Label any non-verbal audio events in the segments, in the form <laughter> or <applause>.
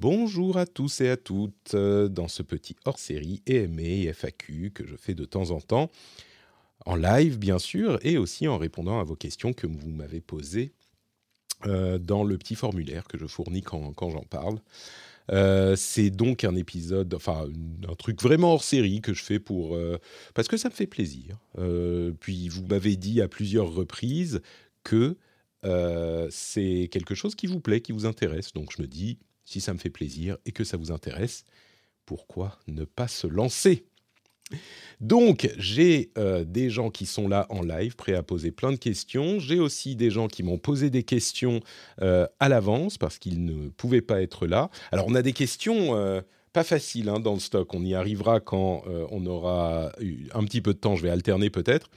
Bonjour à tous et à toutes euh, dans ce petit hors-série EMA et FAQ que je fais de temps en temps, en live bien sûr, et aussi en répondant à vos questions que vous m'avez posées euh, dans le petit formulaire que je fournis quand, j'en parle. Euh, c'est donc un épisode, enfin un truc vraiment hors série que je fais pour parce que ça me fait plaisir. Puis vous m'avez dit à plusieurs reprises que c'est quelque chose qui vous plaît, qui vous intéresse. Donc je me dis, si ça me fait plaisir et que ça vous intéresse, pourquoi ne pas se lancer? Donc, j'ai euh, des gens qui sont là en live, prêts à poser plein de questions. J'ai aussi des gens qui m'ont posé des questions euh, à l'avance parce qu'ils ne pouvaient pas être là. Alors, on a des questions euh, pas faciles hein, dans le stock. On y arrivera quand on aura un petit peu de temps. Je vais alterner peut-être.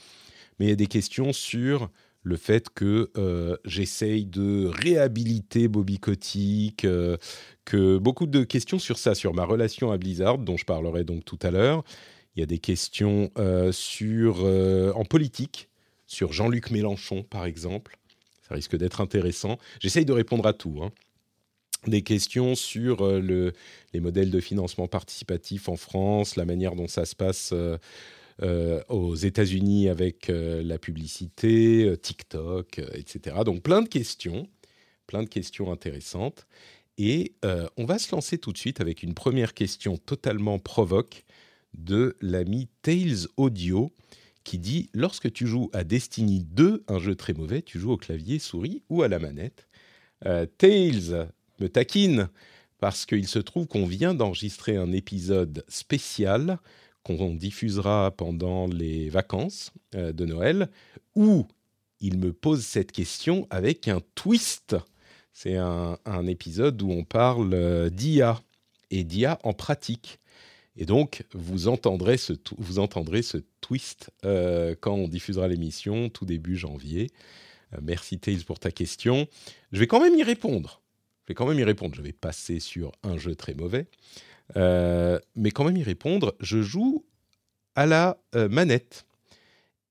Mais il y a des questions sur le fait que euh, j'essaye de réhabiliter Bobby Kotick, euh, que beaucoup de questions sur ça, sur ma relation à Blizzard, dont je parlerai donc tout à l'heure. Il y a des questions euh, sur, en politique, sur Jean-Luc Mélenchon, par exemple. Ça risque d'être intéressant. J'essaye de répondre à tout. hein. Des questions sur le, les modèles de financement participatif en France, la manière dont ça se passe aux États-Unis avec euh, la publicité, euh, TikTok, euh, etc. Donc plein de questions, plein de questions intéressantes. Et euh, on va se lancer tout de suite avec une première question totalement provoque de l'ami Tails Audio qui dit Lorsque tu joues à Destiny 2, un jeu très mauvais, tu joues au clavier, souris ou à la manette Euh, Tails me taquine parce qu'il se trouve qu'on vient d'enregistrer un épisode spécial qu'on diffusera pendant les vacances euh, de Noël où il me pose cette question avec un twist. C'est un, épisode où on parle euh, d'IA et d'IA en pratique. Et donc, vous entendrez ce, vous entendrez ce twist euh, quand on diffusera l'émission, tout début janvier. Merci Tails pour ta question. Je vais quand même y répondre. Je vais quand même y répondre. Je vais passer sur un jeu très mauvais. Euh, mais quand même y répondre. Je joue à la euh, manette.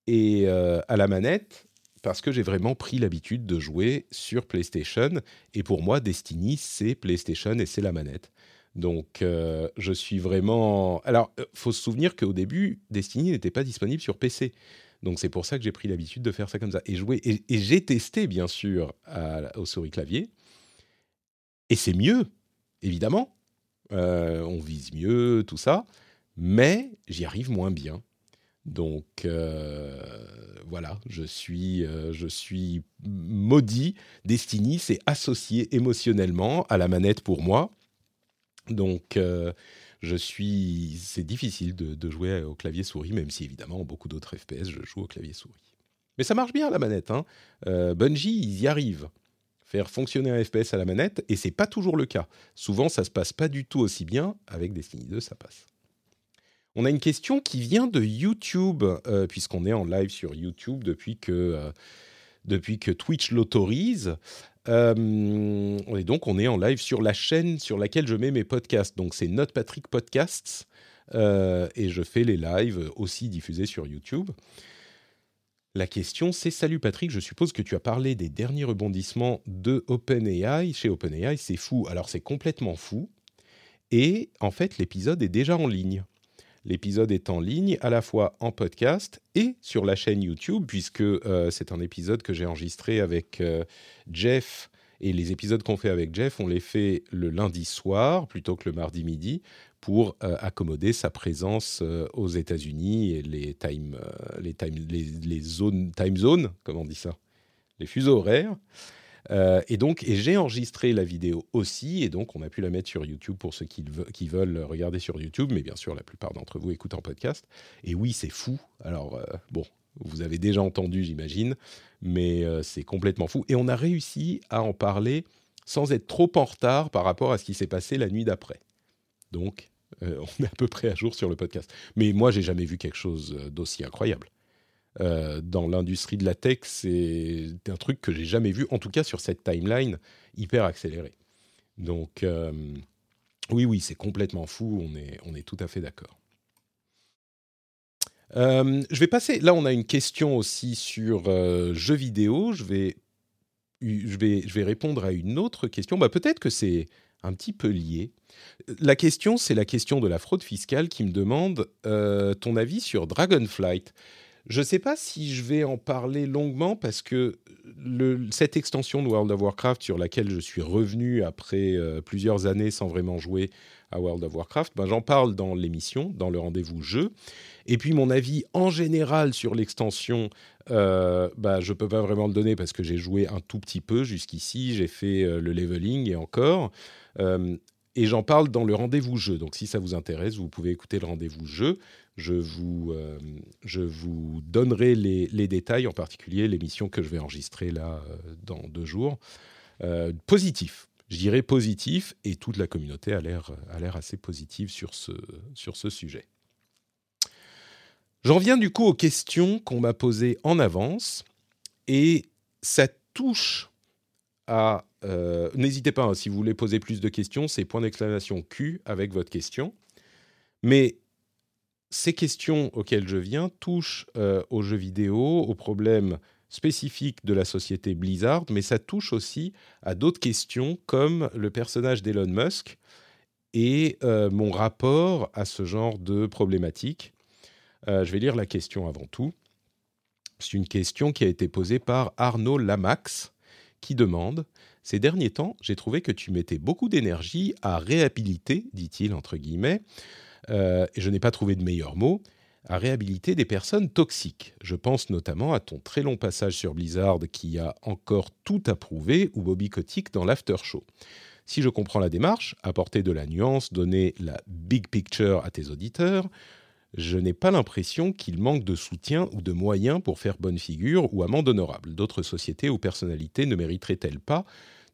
Et euh, à la manette, parce que j'ai vraiment pris l'habitude de jouer sur PlayStation. Et pour moi, Destiny, c'est PlayStation et c'est la manette. Donc, je suis vraiment. Alors, faut se souvenir qu'au début, Destiny n'était pas disponible sur PC. Donc, c'est pour ça que j'ai pris l'habitude de faire ça comme ça. Et jouer. Et, j'ai testé, bien sûr, à- au souris-clavier. Et c'est mieux, évidemment. Euh, on vise mieux, tout ça. Mais j'y arrive moins bien. Donc euh, voilà, je suis, euh, je suis maudit. Destiny, c'est associé émotionnellement à la manette pour moi. Donc je suis, c'est difficile de, jouer au clavier souris, même si évidemment beaucoup d'autres FPS, je joue au clavier souris. Mais ça marche bien la manette. Hein. Bungie, ils y arrivent. Faire fonctionner un FPS à la manette, et c'est pas toujours le cas. Souvent, ça se passe pas du tout aussi bien. Avec Destiny 2, ça passe. On a une question qui vient de YouTube, euh, puisqu'on est en live sur YouTube depuis que, euh, depuis que Twitch l'autorise. Euh, et donc, on est en live sur la chaîne sur laquelle je mets mes podcasts. Donc, c'est Note Patrick Podcasts. et je fais les lives aussi diffusés sur YouTube. La question, c'est Salut Patrick, je suppose que tu as parlé des derniers rebondissements de OpenAI. Chez OpenAI, c'est fou. Alors, c'est complètement fou. Et en fait, l'épisode est déjà en ligne. L'épisode est en ligne à la fois en podcast et sur la chaîne YouTube, puisque euh, c'est un épisode que j'ai enregistré avec euh, Jeff. Et les épisodes qu'on fait avec Jeff, on les fait le lundi soir plutôt que le mardi midi pour euh, accommoder sa présence euh, aux États-Unis et les time, euh, les zones, time zones, comment on dit ça, les fuseaux horaires. Et donc, et j'ai enregistré la vidéo aussi, et donc on a pu la mettre sur YouTube pour ceux qui, ve- qui veulent regarder sur YouTube, mais bien sûr, la plupart d'entre vous écoutent en podcast. Et oui, c'est fou. Alors, bon, vous avez déjà entendu, j'imagine, mais c'est complètement fou. Et on a réussi à en parler sans être trop en retard par rapport à ce qui s'est passé la nuit d'après. Donc, euh, <laughs> on est à peu près à jour sur le podcast. Mais moi, j'ai jamais vu quelque chose d'aussi incroyable. Euh, dans l'industrie de la tech, c'est un truc que j'ai jamais vu, en tout cas sur cette timeline hyper accélérée. Donc, euh, oui, oui, c'est complètement fou, on est, on est tout à fait d'accord. je vais passer. Là, on a une question aussi sur jeux vidéo. Je vais, je vais, je vais répondre à une autre question. Bah, peut-être que c'est un petit peu lié. La question, c'est la question de la fraude fiscale qui me demande euh, ton avis sur Dragonflight. Je ne sais pas si je vais en parler longuement parce que cette extension de World of Warcraft sur laquelle je suis revenu après euh, plusieurs années sans vraiment jouer à World of Warcraft, ben, j'en parle dans l'émission, dans le rendez-vous jeu. Et puis mon avis en général sur l'extension, euh, bah, je ne peux pas vraiment le donner parce que j'ai joué un tout petit peu jusqu'ici, j'ai fait le leveling et encore. Euh, et j'en parle dans le rendez-vous jeu. Donc si ça vous intéresse, vous pouvez écouter le rendez-vous jeu. Je vous, euh, je vous donnerai les, détails, en particulier l'émission que je vais enregistrer là euh, dans deux jours. positif, je dirais positif, et toute la communauté a l'air assez positive sur ce, sur ce sujet. J'en viens du coup aux questions qu'on m'a posées en avance, et ça touche à euh, n'hésitez pas, hein, si vous voulez poser plus de questions, c'est point d'exclamation Q avec votre question. Mais ces questions auxquelles je viens touchent euh, aux jeux vidéo, aux problèmes spécifiques de la société Blizzard, mais ça touche aussi à d'autres questions comme le personnage d'Elon Musk et euh, mon rapport à ce genre de problématique. je vais lire la question avant tout. C'est une question qui a été posée par Arnaud Lamax qui demande ces derniers temps, j'ai trouvé que tu mettais beaucoup d'énergie à réhabiliter, dit-il entre guillemets, euh, et je n'ai pas trouvé de meilleur mot, à réhabiliter des personnes toxiques. Je pense notamment à ton très long passage sur Blizzard qui a encore tout approuvé ou Bobby Kotick dans l'after show. Si je comprends la démarche, apporter de la nuance, donner la big picture à tes auditeurs, je n'ai pas l'impression qu'il manque de soutien ou de moyens pour faire bonne figure ou amende honorable. D'autres sociétés ou personnalités ne mériteraient-elles pas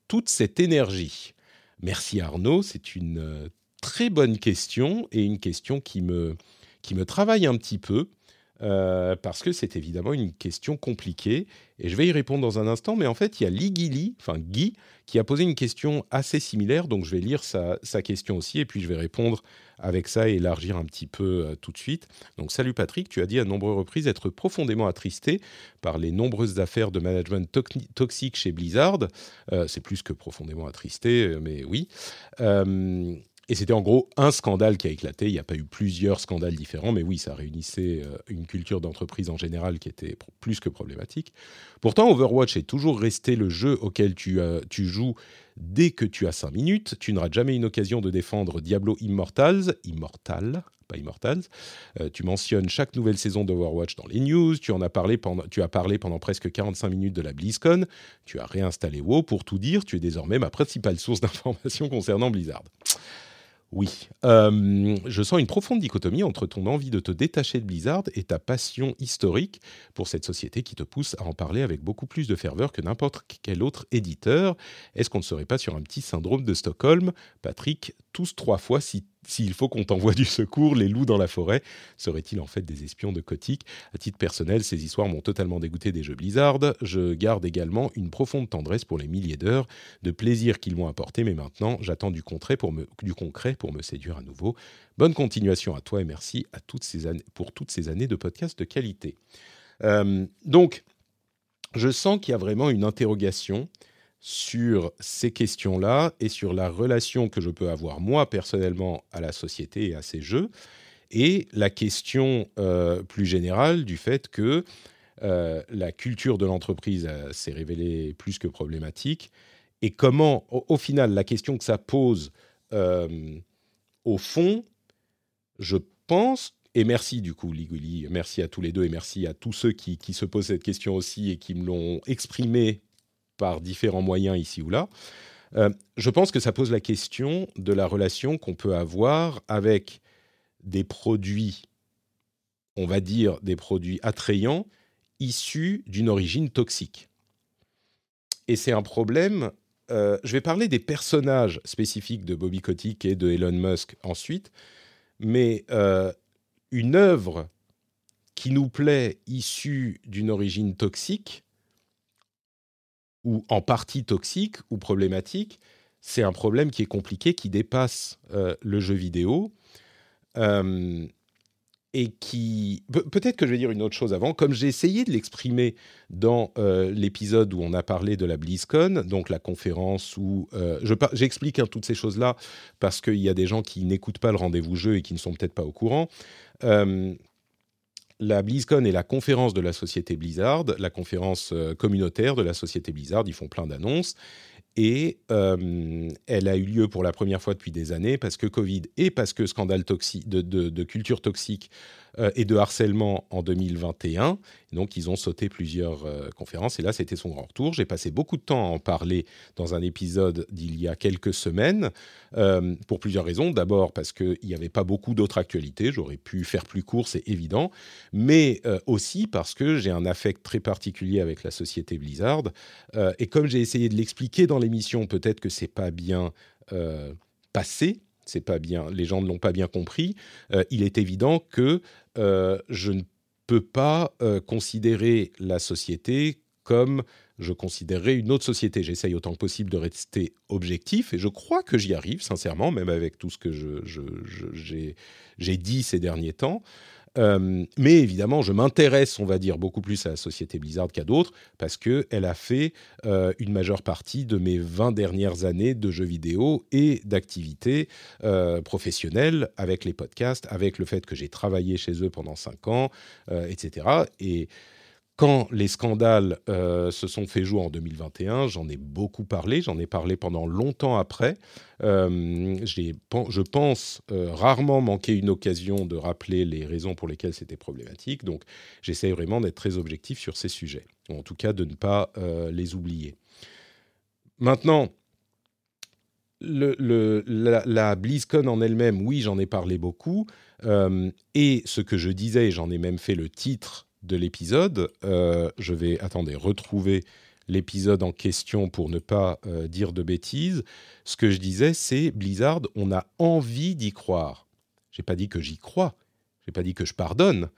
toute cette énergie? Merci Arnaud, c'est une euh, très bonne question et une question qui me, qui me travaille un petit peu. Euh, parce que c'est évidemment une question compliquée, et je vais y répondre dans un instant, mais en fait, il y a Lee enfin Guy, qui a posé une question assez similaire, donc je vais lire sa, question aussi, et puis je vais répondre avec ça et élargir un petit peu euh, tout de suite. Donc salut Patrick, tu as dit à nombreuses reprises être profondément attristé par les nombreuses affaires de management toxique chez Blizzard. Euh, c'est plus que profondément attristé, mais oui. Et c'était en gros un scandale qui a éclaté. Il n'y a pas eu plusieurs scandales différents, mais oui, ça réunissait euh, une culture d'entreprise en général qui était plus que problématique. Pourtant, Overwatch est toujours resté le jeu auquel tu, joues dès que tu as 5 minutes. Tu n'auras jamais une occasion de défendre Diablo Immortals, Immortal, pas Immortals. Euh, tu mentionnes chaque nouvelle saison d'Overwatch dans les news. Tu en as parlé pendant, tu as parlé pendant presque 45 minutes de la BlizzCon. Tu as réinstallé WoW. Pour tout dire, tu es désormais ma principale source d'information concernant Blizzard. Oui, euh, je sens une profonde dichotomie entre ton envie de te détacher de Blizzard et ta passion historique pour cette société qui te pousse à en parler avec beaucoup plus de ferveur que n'importe quel autre éditeur. Est-ce qu'on ne serait pas sur un petit syndrome de Stockholm? Patrick, tous trois fois si s'il faut qu'on t'envoie du secours, les loups dans la forêt seraient-ils en fait des espions de Kotick À titre personnel, ces histoires m'ont totalement dégoûté des jeux Blizzard. Je garde également une profonde tendresse pour les milliers d'heures de plaisir qu'ils m'ont apporté, mais maintenant j'attends du concret, pour me, du concret pour me séduire à nouveau. Bonne continuation à toi et merci à toutes ces pour toutes ces années de podcasts de qualité. Euh, donc, je sens qu'il y a vraiment une interrogation sur ces questions-là et sur la relation que je peux avoir moi personnellement à la société et à ces jeux, et la question euh, plus générale du fait que euh, la culture de l'entreprise s'est révélée plus que problématique, et comment, au, final, la question que ça pose euh, au fond, je pense, et merci du coup, Liguli, merci à tous les deux et merci à tous ceux qui, qui se posent cette question aussi et qui me l'ont exprimé par différents moyens ici ou là. Euh, je pense que ça pose la question de la relation qu'on peut avoir avec des produits, on va dire des produits attrayants, issus d'une origine toxique. Et c'est un problème je vais parler des personnages spécifiques de Bobby Kotick et de Elon Musk ensuite, mais une œuvre qui nous plaît issue d'une origine toxique, ou en partie toxique ou problématique, c'est un problème qui est compliqué, qui dépasse euh, le jeu vidéo. Euh, et qui... peut-être que je vais dire une autre chose avant. Comme j'ai essayé de l'exprimer dans euh, l'épisode où on a parlé de la BlizzCon, donc la conférence où... J'explique hein, toutes ces choses-là parce qu'il y a des gens qui n'écoutent pas le rendez-vous jeu et qui ne sont peut-être pas au courant la BlizzCon est la conférence de la société Blizzard, la conférence euh, communautaire de la société Blizzard. Ils font plein d'annonces. Et euh, elle a eu lieu pour la première fois depuis des années parce que Covid et parce que scandale de, culture toxique et de harcèlement en 2021. Donc, ils ont sauté plusieurs euh, conférences et là, c'était son grand retour. J'ai passé beaucoup de temps à en parler dans un épisode d'il y a quelques semaines pour plusieurs raisons. D'abord, parce qu'il n'y avait pas beaucoup d'autres actualités. J'aurais pu faire plus court, c'est évident. Mais aussi parce que j'ai un affect très particulier avec la société Blizzard. et comme j'ai essayé de l'expliquer dans l'émission, peut-être que c'est pas bien euh, passé, c'est pas bien, les gens ne l'ont pas bien compris. Euh, il est évident que euh, je ne peux pas considérer la société comme je considérerais une autre société. J'essaye autant que possible de rester objectif et je crois que j'y arrive, sincèrement, même avec tout ce que j'ai dit ces derniers temps. Euh, mais évidemment, je m'intéresse, on va dire, beaucoup plus à la société Blizzard qu'à d'autres, parce qu'elle a fait euh, une majeure partie de mes 20 dernières années de jeux vidéo et d'activités euh, professionnelles avec les podcasts, avec le fait que j'ai travaillé chez eux pendant 5 ans, etc. Et quand les scandales euh, se sont fait jour en 2021, j'en ai beaucoup parlé, j'en ai parlé pendant longtemps après. Euh, je pense euh, rarement manquer une occasion de rappeler les raisons pour lesquelles c'était problématique. Donc j'essaie vraiment d'être très objectif sur ces sujets, ou en tout cas de ne pas les oublier. Maintenant, la, la, BlizzCon en elle-même, oui, j'en ai parlé beaucoup. et ce que je disais, j'en ai même fait le titre de l'épisode. Euh, je vais, attendez, retrouver l'épisode en question pour ne pas euh, dire de bêtises. Ce que je disais, c'est Blizzard, on a envie d'y croire. J'ai pas dit que j'y crois. J'ai pas dit que je pardonne.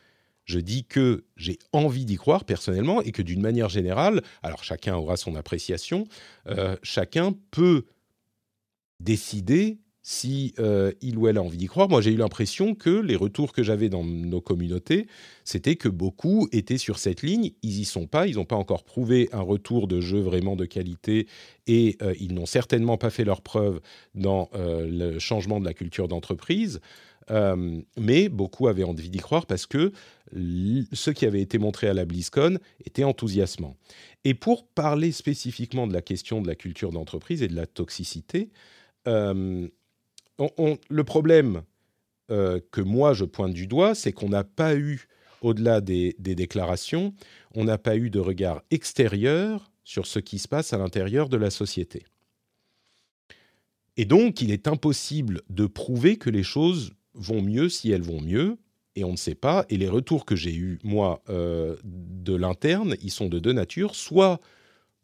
Je dis que j'ai envie d'y croire personnellement et que d'une manière générale, alors chacun aura son appréciation, euh, chacun peut décider si euh, il ou elle a envie d'y croire. Moi, j'ai eu l'impression que les retours que j'avais dans nos communautés, c'était que beaucoup étaient sur cette ligne. Ils y sont pas, ils n'ont pas encore prouvé un retour de jeu vraiment de qualité et euh, ils n'ont certainement pas fait leur preuve dans euh, le changement de la culture d'entreprise. mais beaucoup avaient envie d'y croire parce que ce qui avait été montré à la BlizzCon était enthousiasmant. Et pour parler spécifiquement de la question de la culture d'entreprise et de la toxicité, le problème euh, que moi je pointe du doigt, c'est qu'on n'a pas eu, au-delà des, déclarations, on n'a pas eu de regard extérieur sur ce qui se passe à l'intérieur de la société. Et donc, il est impossible de prouver que les choses vont mieux si elles vont mieux, et on ne sait pas. Et les retours que j'ai eus, moi, euh, de l'interne, ils sont de deux natures. Soit,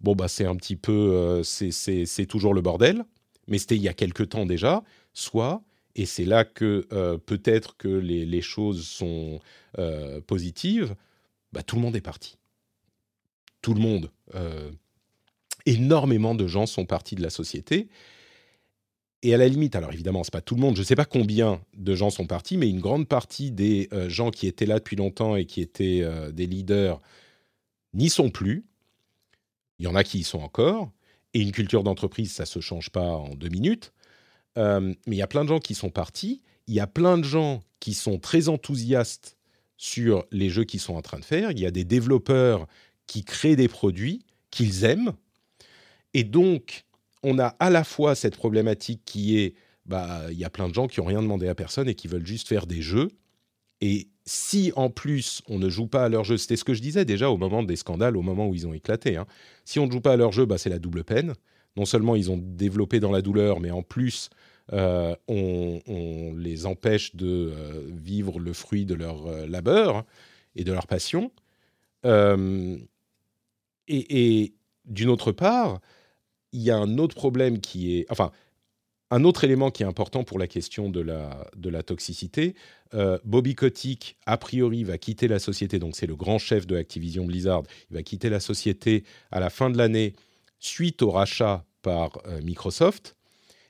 bon, bah, c'est un petit peu, euh, c'est toujours le bordel, mais c'était il y a quelque temps déjà, soit, et c'est là que euh, peut-être que les, choses sont euh, positives, bah, tout le monde est parti. Tout le monde. Euh, énormément de gens sont partis de la société. Et à la limite, alors évidemment, c'est pas tout le monde, je ne sais pas combien de gens sont partis, mais une grande partie des gens qui étaient là depuis longtemps et qui étaient des leaders n'y sont plus. Il y en a qui y sont encore. Et une culture d'entreprise, ça ne se change pas en deux minutes. Euh, mais il y a plein de gens qui sont partis. Il y a plein de gens qui sont très enthousiastes sur les jeux qu'ils sont en train de faire. Il y a des développeurs qui créent des produits qu'ils aiment. Et donc, on a à la fois cette problématique qui est, bah, il y a plein de gens qui n'ont rien demandé à personne et qui veulent juste faire des jeux. Et si en plus on ne joue pas à leur jeu, c'était ce que je disais déjà au moment des scandales, au moment où ils ont éclaté. Hein. Si on ne joue pas à leur jeu, bah, c'est la double peine. Non seulement ils ont développé dans la douleur, mais en plus euh, on, les empêche de euh, vivre le fruit de leur euh, labeur et de leur passion. et, d'une autre part, il y a un autre problème qui est, enfin, un autre élément qui est important pour la question de la, de la toxicité. Bobby Kotick, a priori, va quitter la société, donc c'est le grand chef de Activision Blizzard. Il va quitter la société à la fin de l'année suite au rachat par euh, Microsoft.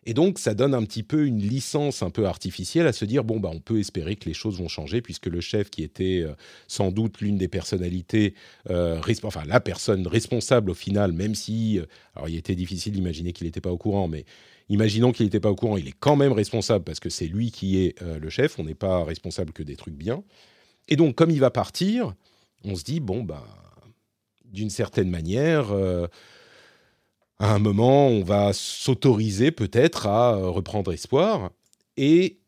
Et donc, ça donne un petit peu une licence un peu artificielle à se dire bon, bah, on peut espérer que les choses vont changer, puisque le chef, qui était euh, sans doute l'une des personnalités, euh, enfin, la personne responsable au final, même si, alors, il était difficile d'imaginer qu'il n'était pas au courant, mais imaginons qu'il n'était pas au courant, il est quand même responsable parce que c'est lui qui est le chef, on n'est pas responsable que des trucs bien. Et donc, comme il va partir, on se dit bon, bah, d'une certaine manière à un moment, on va s'autoriser peut-être à euh, reprendre espoir. Et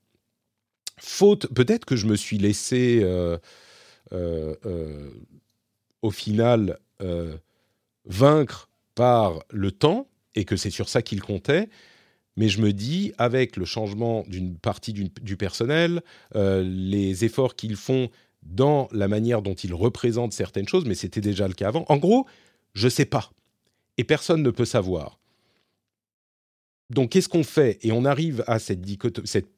faute, peut-être que je me suis laissé euh, euh, au final vaincre par le temps et que c'est sur ça qu'il comptait. Mais je me dis, avec le changement d'une partie du personnel, les efforts qu'ils font dans la manière dont ils représentent certaines choses, mais c'était déjà le cas avant. En gros, je sais pas et personne ne peut savoir. Donc qu'est-ce qu'on fait? Et on arrive à cette,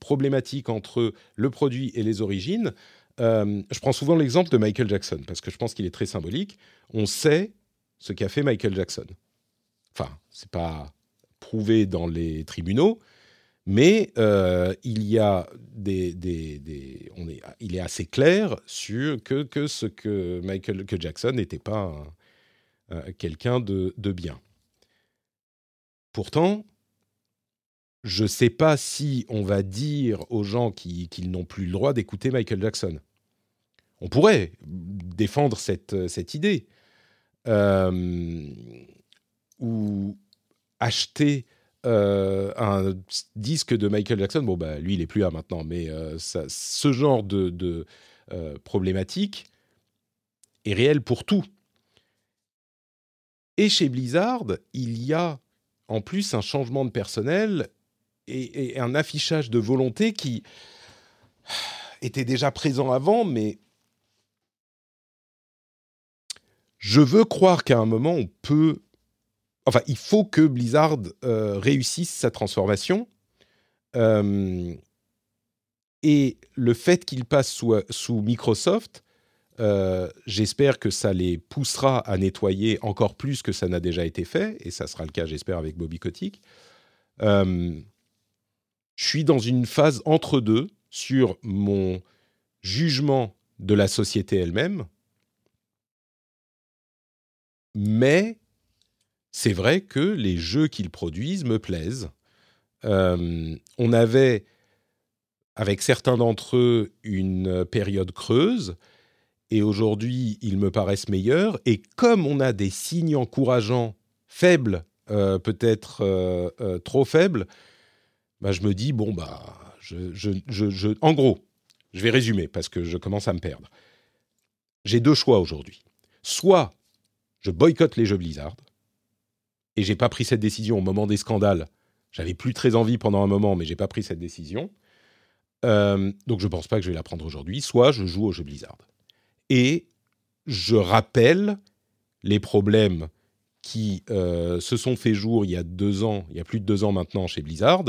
problématique entre le produit et les origines. Euh, je prends souvent l'exemple de Michael Jackson, parce que je pense qu'il est très symbolique. On sait ce qu'a fait Michael Jackson. Enfin, c'est pas prouvé dans les tribunaux, mais euh, il y a des, des, on est, il est assez clair sur que, que ce que Michael que Jackson n'était pas euh, quelqu'un de, bien. Pourtant, je ne sais pas si on va dire aux gens qu'ils n'ont plus le droit d'écouter Michael Jackson. On pourrait défendre cette, cette idée. Euh, ou acheter euh, un disque de Michael Jackson. Bon, bah, lui, il n'est plus là maintenant, mais ce genre de, de problématique est réel pour tout. Et chez Blizzard, il y a en plus un changement de personnel et, un affichage de volonté qui était déjà présent avant, mais je veux croire qu'à un moment, on peut... Enfin, il faut que Blizzard euh, réussisse sa transformation. Euh, et le fait qu'il passe sous Microsoft euh, j'espère que ça les poussera à nettoyer encore plus que ça n'a déjà été fait, et ça sera le cas, j'espère, avec Bobby Kotick. Euh, je suis dans une phase entre deux sur mon jugement de la société elle-même, mais c'est vrai que les jeux qu'ils produisent me plaisent. Euh, on avait, avec certains d'entre eux, une période creuse et aujourd'hui ils me paraissent meilleurs. Et comme on a des signes encourageants faibles, euh, peut-être euh, euh, trop faibles, bah, je me dis, bon, bah, je, en gros, je vais résumer parce que je commence à me perdre. J'ai deux choix aujourd'hui. Soit je boycotte les jeux Blizzard, et j'ai pas pris cette décision au moment des scandales. J'avais plus très envie pendant un moment, mais j'ai pas pris cette décision. donc je pense pas que je vais la prendre aujourd'hui. Soit je joue aux jeux Blizzard et je rappelle les problèmes qui euh, se sont fait jour il y a deux ans, il y a plus de deux ans maintenant chez Blizzard,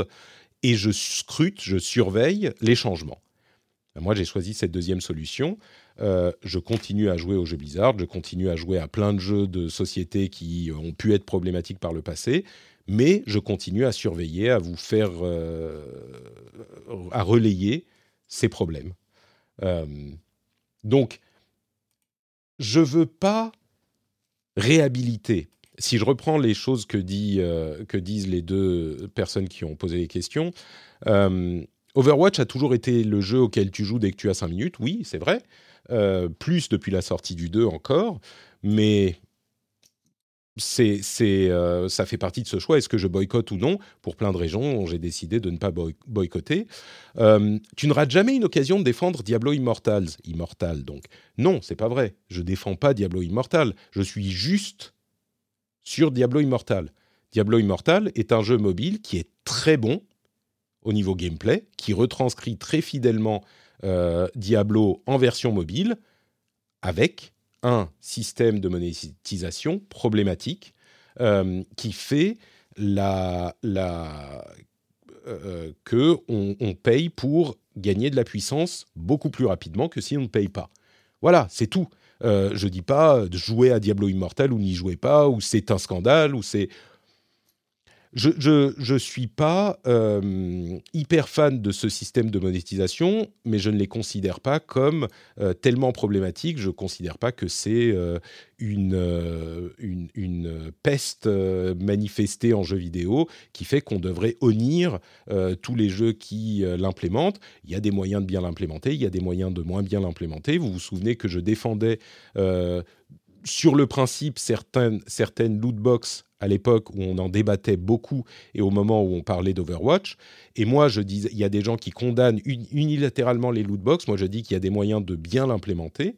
et je scrute, je surveille les changements. Moi, j'ai choisi cette deuxième solution. Euh, je continue à jouer aux jeux Blizzard, je continue à jouer à plein de jeux de sociétés qui ont pu être problématiques par le passé, mais je continue à surveiller, à vous faire, euh, à relayer ces problèmes. donc, je veux pas réhabiliter. Si je reprends les choses que, euh, disent les deux personnes qui ont posé les questions, euh, Overwatch a toujours été le jeu auquel tu joues dès que tu as 5 minutes, oui, c'est vrai. Euh, plus depuis la sortie du 2 encore, mais c'est, euh, ça fait partie de ce choix. Est-ce que je boycotte ou non? Pour plein de raisons, j'ai décidé de ne pas boycotter. Euh, tu ne rates jamais une occasion de défendre Diablo Immortals. Immortal, donc. Non, c'est pas vrai. Je défends pas Diablo Immortal. Je suis juste sur Diablo Immortal. Diablo Immortal est un jeu mobile qui est très bon au niveau gameplay, qui retranscrit très fidèlement euh, Diablo en version mobile, avec un système de monétisation problématique euh, qui fait la, la, que on, on, paye pour gagner de la puissance beaucoup plus rapidement que si on ne paye pas. Voilà, c'est tout. Euh, je dis pas de jouer à Diablo Immortal ou n'y jouez pas, ou c'est un scandale, ou c'est je ne suis pas euh, hyper fan de ce système de monétisation, mais je ne les considère pas comme euh, tellement problématiques. Je ne considère pas que c'est euh, une, peste manifestée en jeu vidéo qui fait qu'on devrait honnir tous les jeux qui l'implémentent. Il y a des moyens de bien l'implémenter, il y a des moyens de moins bien l'implémenter. Vous vous souvenez que je défendais sur le principe certaines, certaines loot box à l'époque où on en débattait beaucoup et au moment où on parlait d'Overwatch. Et moi, je dis, il y a des gens qui condamnent unilatéralement les loot box. Moi, je dis qu'il y a des moyens de bien l'implémenter.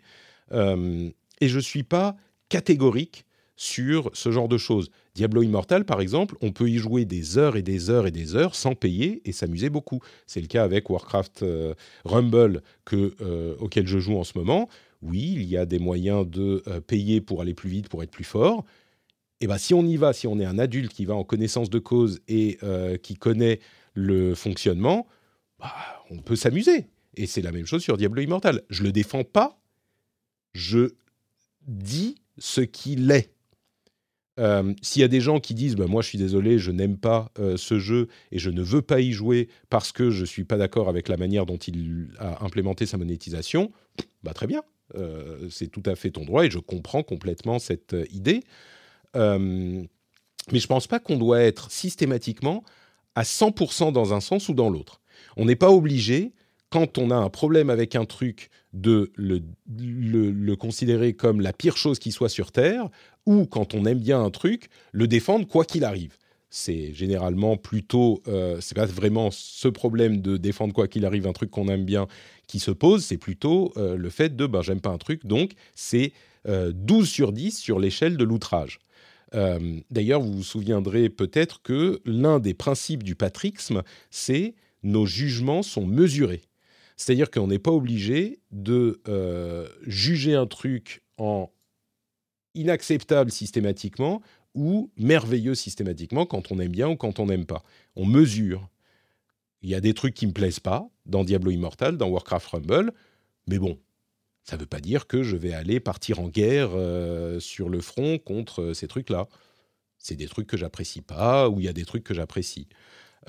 Euh, et je ne suis pas catégorique sur ce genre de choses. Diablo Immortal, par exemple, on peut y jouer des heures et des heures et des heures sans payer et s'amuser beaucoup. C'est le cas avec Warcraft euh, Rumble que, euh, auquel je joue en ce moment. Oui, il y a des moyens de payer pour aller plus vite, pour être plus fort, eh ben, si on y va, si on est un adulte qui va en connaissance de cause et euh, qui connaît le fonctionnement, bah, on peut s'amuser. Et c'est la même chose sur Diablo Immortal. Je le défends pas, je dis ce qu'il est. Euh, s'il y a des gens qui disent bah, moi je suis désolé, je n'aime pas euh, ce jeu et je ne veux pas y jouer parce que je ne suis pas d'accord avec la manière dont il a implémenté sa monétisation, bah, très bien, c'est tout à fait ton droit et je comprends complètement cette idée. Euh, mais je ne pense pas qu'on doit être systématiquement à 100% dans un sens ou dans l'autre. On n'est pas obligé, quand on a un problème avec un truc, de le, considérer comme la pire chose qui soit sur Terre, ou quand on aime bien un truc, le défendre quoi qu'il arrive. C'est généralement plutôt, euh, c'est pas vraiment ce problème de défendre quoi qu'il arrive un truc qu'on aime bien qui se pose, c'est plutôt euh, le fait de ben j'aime pas un truc, donc c'est 12 sur 10 sur l'échelle de l'outrage. Euh, d'ailleurs, vous vous souviendrez peut-être que l'un des principes du patrixme, c'est nos jugements sont mesurés. C'est-à-dire qu'on n'est pas obligé de euh, juger un truc en inacceptable systématiquement ou merveilleux systématiquement quand on aime bien ou quand on n'aime pas. On mesure. Il y a des trucs qui me plaisent pas dans Diablo Immortal, dans Warcraft Rumble, mais bon, ça ne veut pas dire que je vais aller partir en guerre euh, sur le front contre euh, ces trucs-là. C'est des trucs que j'apprécie pas, ou il y a des trucs que j'apprécie.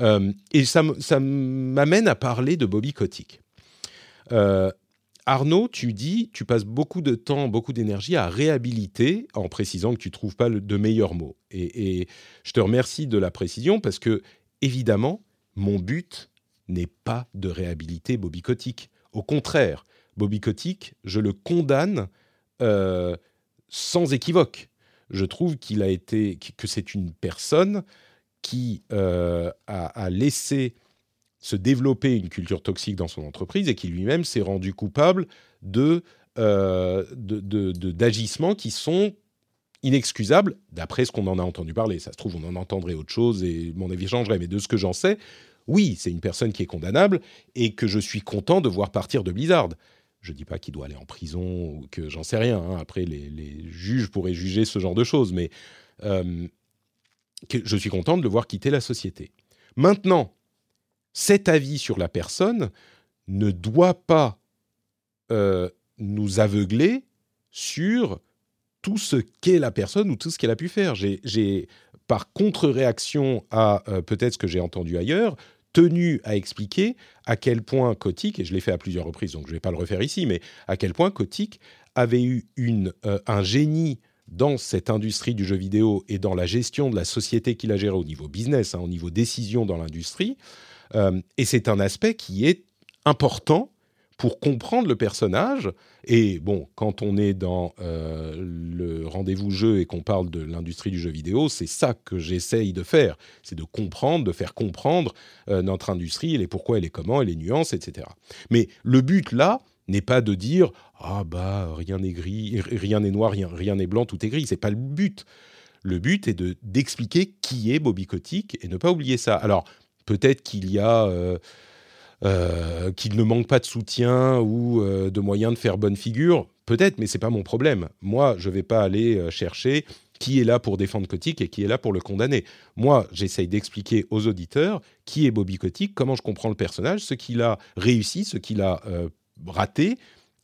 Euh, et ça, ça m'amène à parler de Bobby Kotick. Arnaud, tu dis, tu passes beaucoup de temps, beaucoup d'énergie à réhabiliter, en précisant que tu trouves pas de meilleurs mots. Et, et, je te remercie de la précision parce que, évidemment, mon but n'est pas de réhabiliter Bobby Kotick. Au contraire, Bobby Kotick, je le condamne euh, sans équivoque. Je trouve qu'il a été que c'est une personne qui euh, a, laissé se développer une culture toxique dans son entreprise et qui lui-même s'est rendu coupable de, euh, d'agissements qui sont inexcusables, d'après ce qu'on en a entendu parler. Ça se trouve, on en entendrait autre chose et mon avis changerait, mais de ce que j'en sais, oui, c'est une personne qui est condamnable et que je suis content de voir partir de Blizzard. Je ne dis pas qu'il doit aller en prison ou que j'en sais rien. Hein. Après, les, juges pourraient juger ce genre de choses, mais euh, je suis content de le voir quitter la société. Maintenant, cet avis sur la personne ne doit pas euh, nous aveugler sur tout ce qu'est la personne ou tout ce qu'elle a pu faire. J'ai, par contre-réaction à euh, peut-être ce que j'ai entendu ailleurs, tenu à expliquer à quel point Kotick, et je l'ai fait à plusieurs reprises, donc je ne vais pas le refaire ici, mais à quel point Kotick avait eu une, euh, un génie dans cette industrie du jeu vidéo et dans la gestion de la société qu'il a gérée au niveau business, hein, au niveau décision dans l'industrie. Euh, et c'est un aspect qui est important pour comprendre le personnage. Et bon, quand on est dans euh, le rendez-vous jeu et qu'on parle de l'industrie du jeu vidéo, c'est ça que j'essaye de faire. C'est de comprendre, de faire comprendre euh, notre industrie, et les pourquoi et les comment, et les nuances, etc. Mais le but là n'est pas de dire ah bah rien n'est gris, rien n'est noir, rien n'est blanc, tout est gris. C'est pas le but. Le but est de d'expliquer qui est Bobby Kotick et ne pas oublier ça. Alors peut-être qu'il y a euh, euh, qu'il ne manque pas de soutien ou euh, de moyens de faire bonne figure, peut-être, mais c'est pas mon problème. Moi, je vais pas aller euh, chercher qui est là pour défendre Kotick et qui est là pour le condamner. Moi, j'essaye d'expliquer aux auditeurs qui est Bobby Kotick, comment je comprends le personnage, ce qu'il a réussi, ce qu'il a raté,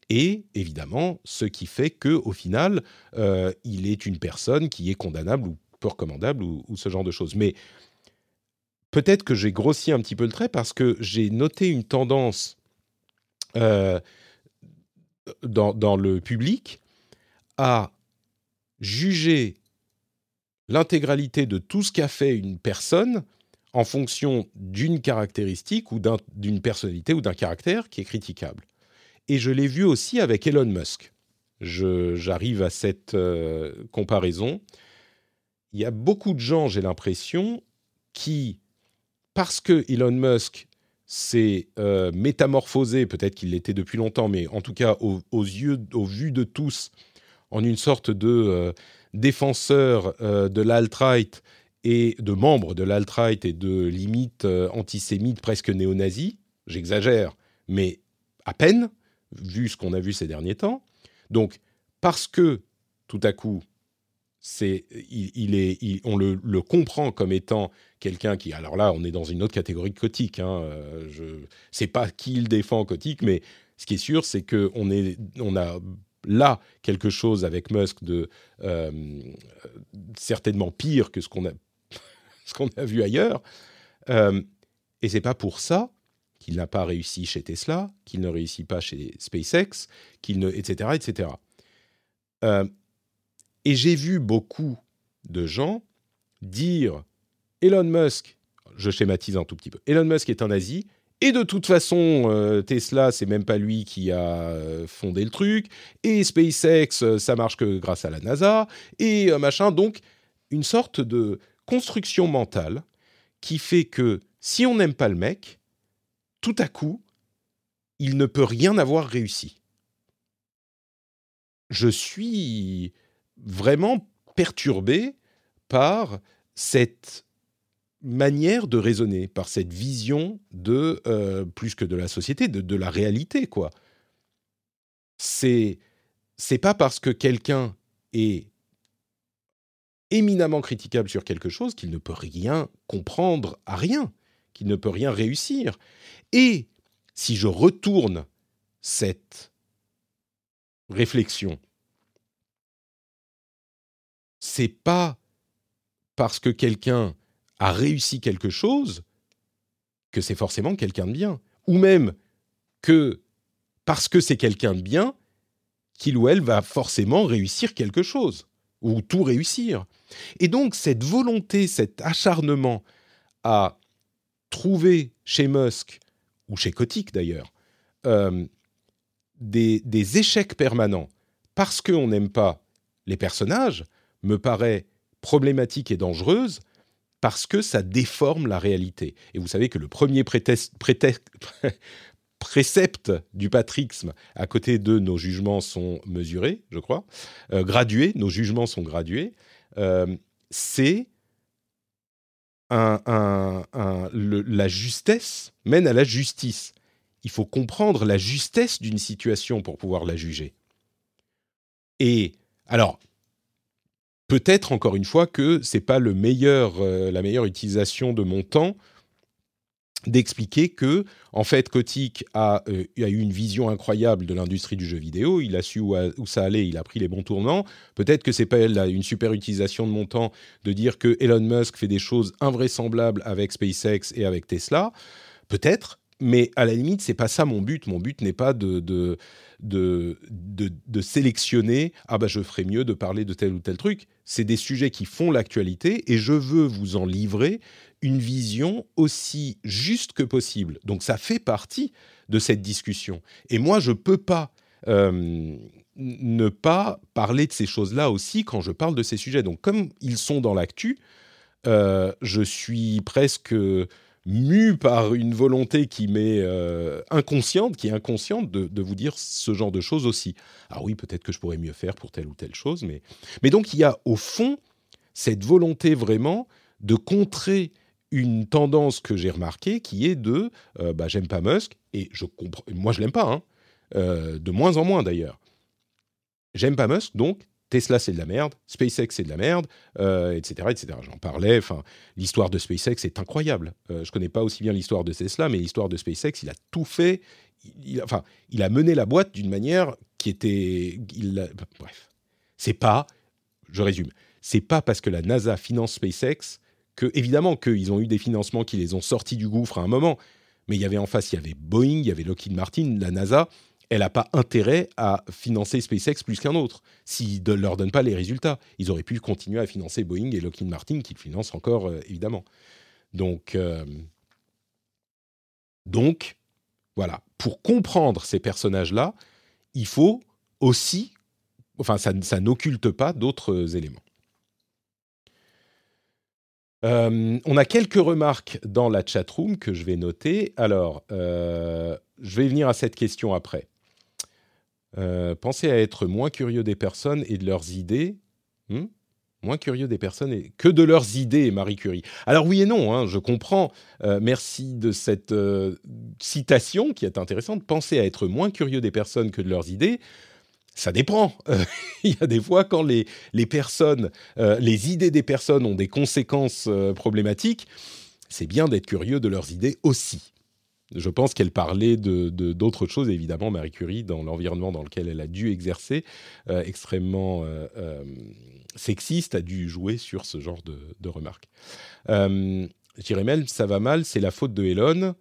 et évidemment ce qui fait que au final, il est une personne qui est condamnable ou peu recommandable ou, ce genre de choses. Mais peut-être que j'ai grossi un petit peu le trait parce que j'ai noté une tendance euh, dans, le public à juger l'intégralité de tout ce qu'a fait une personne en fonction d'une caractéristique ou d'une personnalité ou d'un caractère qui est critiquable. Et je l'ai vu aussi avec Elon Musk. J'arrive à cette euh, comparaison. Il y a beaucoup de gens, j'ai l'impression, qui, parce que Elon Musk s'est euh, métamorphosé, peut-être qu'il l'était depuis longtemps, mais en tout cas aux, yeux, au vu de tous, en une sorte de euh, défenseur euh, de l'alt-right et de membres de l'alt-right et de limites antisémites presque néo-nazis. J'exagère, mais à peine, vu ce qu'on a vu ces derniers temps. Donc, parce que tout à coup, il, est, on le, comprend comme étant quelqu'un qui, alors là, on est dans une autre catégorie de cotique. Hein, je sais pas qui il défend cotique, mais ce qui est sûr, c'est que on est, on a là quelque chose avec Musk de euh, certainement pire que <laughs> ce qu'on a, vu ailleurs. Euh, et c'est pas pour ça qu'il n'a pas réussi chez Tesla, qu'il ne réussit pas chez SpaceX, qu'il ne, etc., etc. Euh, et j'ai vu beaucoup de gens dire Elon Musk, je schématise un tout petit peu, Elon Musk est un nazi, et de toute façon, euh, Tesla, c'est même pas lui qui a euh, fondé le truc. Et SpaceX, euh, ça marche que grâce à la NASA. Et machin. Donc, une sorte de construction mentale qui fait que si on n'aime pas le mec, tout à coup, il ne peut rien avoir réussi. Je suis vraiment perturbé par cette manière de raisonner, par cette vision de euh, plus que de la société, de, la réalité, quoi. C'est c'est pas parce que quelqu'un est éminemment critiquable sur quelque chose qu'il ne peut rien comprendre à rien, qu'il ne peut rien réussir. Et si je retourne cette réflexion, c'est pas parce que quelqu'un a réussi quelque chose, que c'est forcément quelqu'un de bien. Ou même que parce que c'est quelqu'un de bien, qu'il ou elle va forcément réussir quelque chose, ou tout réussir. Et donc cette volonté, cet acharnement à trouver chez Musk, ou chez Kotick d'ailleurs, euh, des, des échecs permanents parce qu'on n'aime pas les personnages, me paraît problématique et dangereuse, parce que ça déforme la réalité. Et vous savez que le premier <laughs> précepte du patrixme, à côté de nos jugements sont mesurés, je crois, euh, gradués, nos jugements sont gradués, euh, c'est un, la justesse mène à la justice. Il faut comprendre la justesse d'une situation pour pouvoir la juger. Et alors, peut-être encore une fois que c'est pas euh, la meilleure utilisation de mon temps d'expliquer que en fait Kotick a, euh, a, eu une vision incroyable de l'industrie du jeu vidéo, il a su où, ça allait, il a pris les bons tournants. Peut-être que c'est pas une super utilisation de mon temps de dire que Elon Musk fait des choses invraisemblables avec SpaceX et avec Tesla. Peut-être, mais à la limite, c'est pas ça mon but. Mon but n'est pas de, de, de, sélectionner, ah bah je ferais mieux de parler de tel ou tel truc. C'est des sujets qui font l'actualité et je veux vous en livrer une vision aussi juste que possible. Donc ça fait partie de cette discussion. Et moi, je peux pas euh, ne pas parler de ces choses-là aussi quand je parle de ces sujets. Donc comme ils sont dans l'actu, euh, je suis presque mu par une volonté qui m'est euh, inconsciente, qui est inconsciente de, vous dire ce genre de choses aussi. Ah oui, peut-être que je pourrais mieux faire pour telle ou telle chose, mais, mais donc il y a au fond cette volonté vraiment de contrer une tendance que j'ai remarquée qui est de euh, bah, j'aime pas Musk et je comprends moi je l'aime pas hein, euh, de moins en moins d'ailleurs j'aime pas Musk donc Tesla, c'est de la merde, SpaceX, c'est de la merde, etc., etc. J'en parlais. L'histoire de SpaceX est incroyable. Je je connais pas aussi bien l'histoire de Tesla, mais l'histoire de SpaceX, il a tout fait. Il, enfin, il a mené la boîte d'une manière qui était, bref, c'est pas, je résume, c'est pas parce que la NASA finance SpaceX que, évidemment, qu'ils ont eu des financements qui les ont sortis du gouffre à un moment, mais il y avait en face, il y avait Boeing, il y avait Lockheed Martin, la NASA, elle n'a pas intérêt à financer SpaceX plus qu'un autre s'il ne leur donne pas les résultats. Ils auraient pu continuer à financer Boeing et Lockheed Martin, qui le financent encore, euh, évidemment. Donc, euh, donc, voilà. Pour comprendre ces personnages-là, il faut aussi, enfin, ça, n'occulte pas d'autres éléments. Euh, on a quelques remarques dans la chat room que je vais noter. Alors, je vais venir à cette question après. Euh, pensez à être moins curieux des personnes et de leurs idées. Hmm? Moins curieux des personnes et que de leurs idées, Marie Curie. Alors oui et non, hein, je comprends. Euh, merci de cette euh, citation qui est intéressante. Pensez à être moins curieux des personnes que de leurs idées. Ça dépend. <laughs> Il y a des fois quand les, les personnes, les idées des personnes ont des conséquences problématiques, c'est bien d'être curieux de leurs idées aussi. Je pense qu'elle parlait de, d'autres choses, évidemment, Marie Curie, dans l'environnement dans lequel elle a dû exercer, euh, extrêmement euh, euh, sexiste, a dû jouer sur ce genre de, remarques. Euh, je ça va mal, c'est la faute de Elon,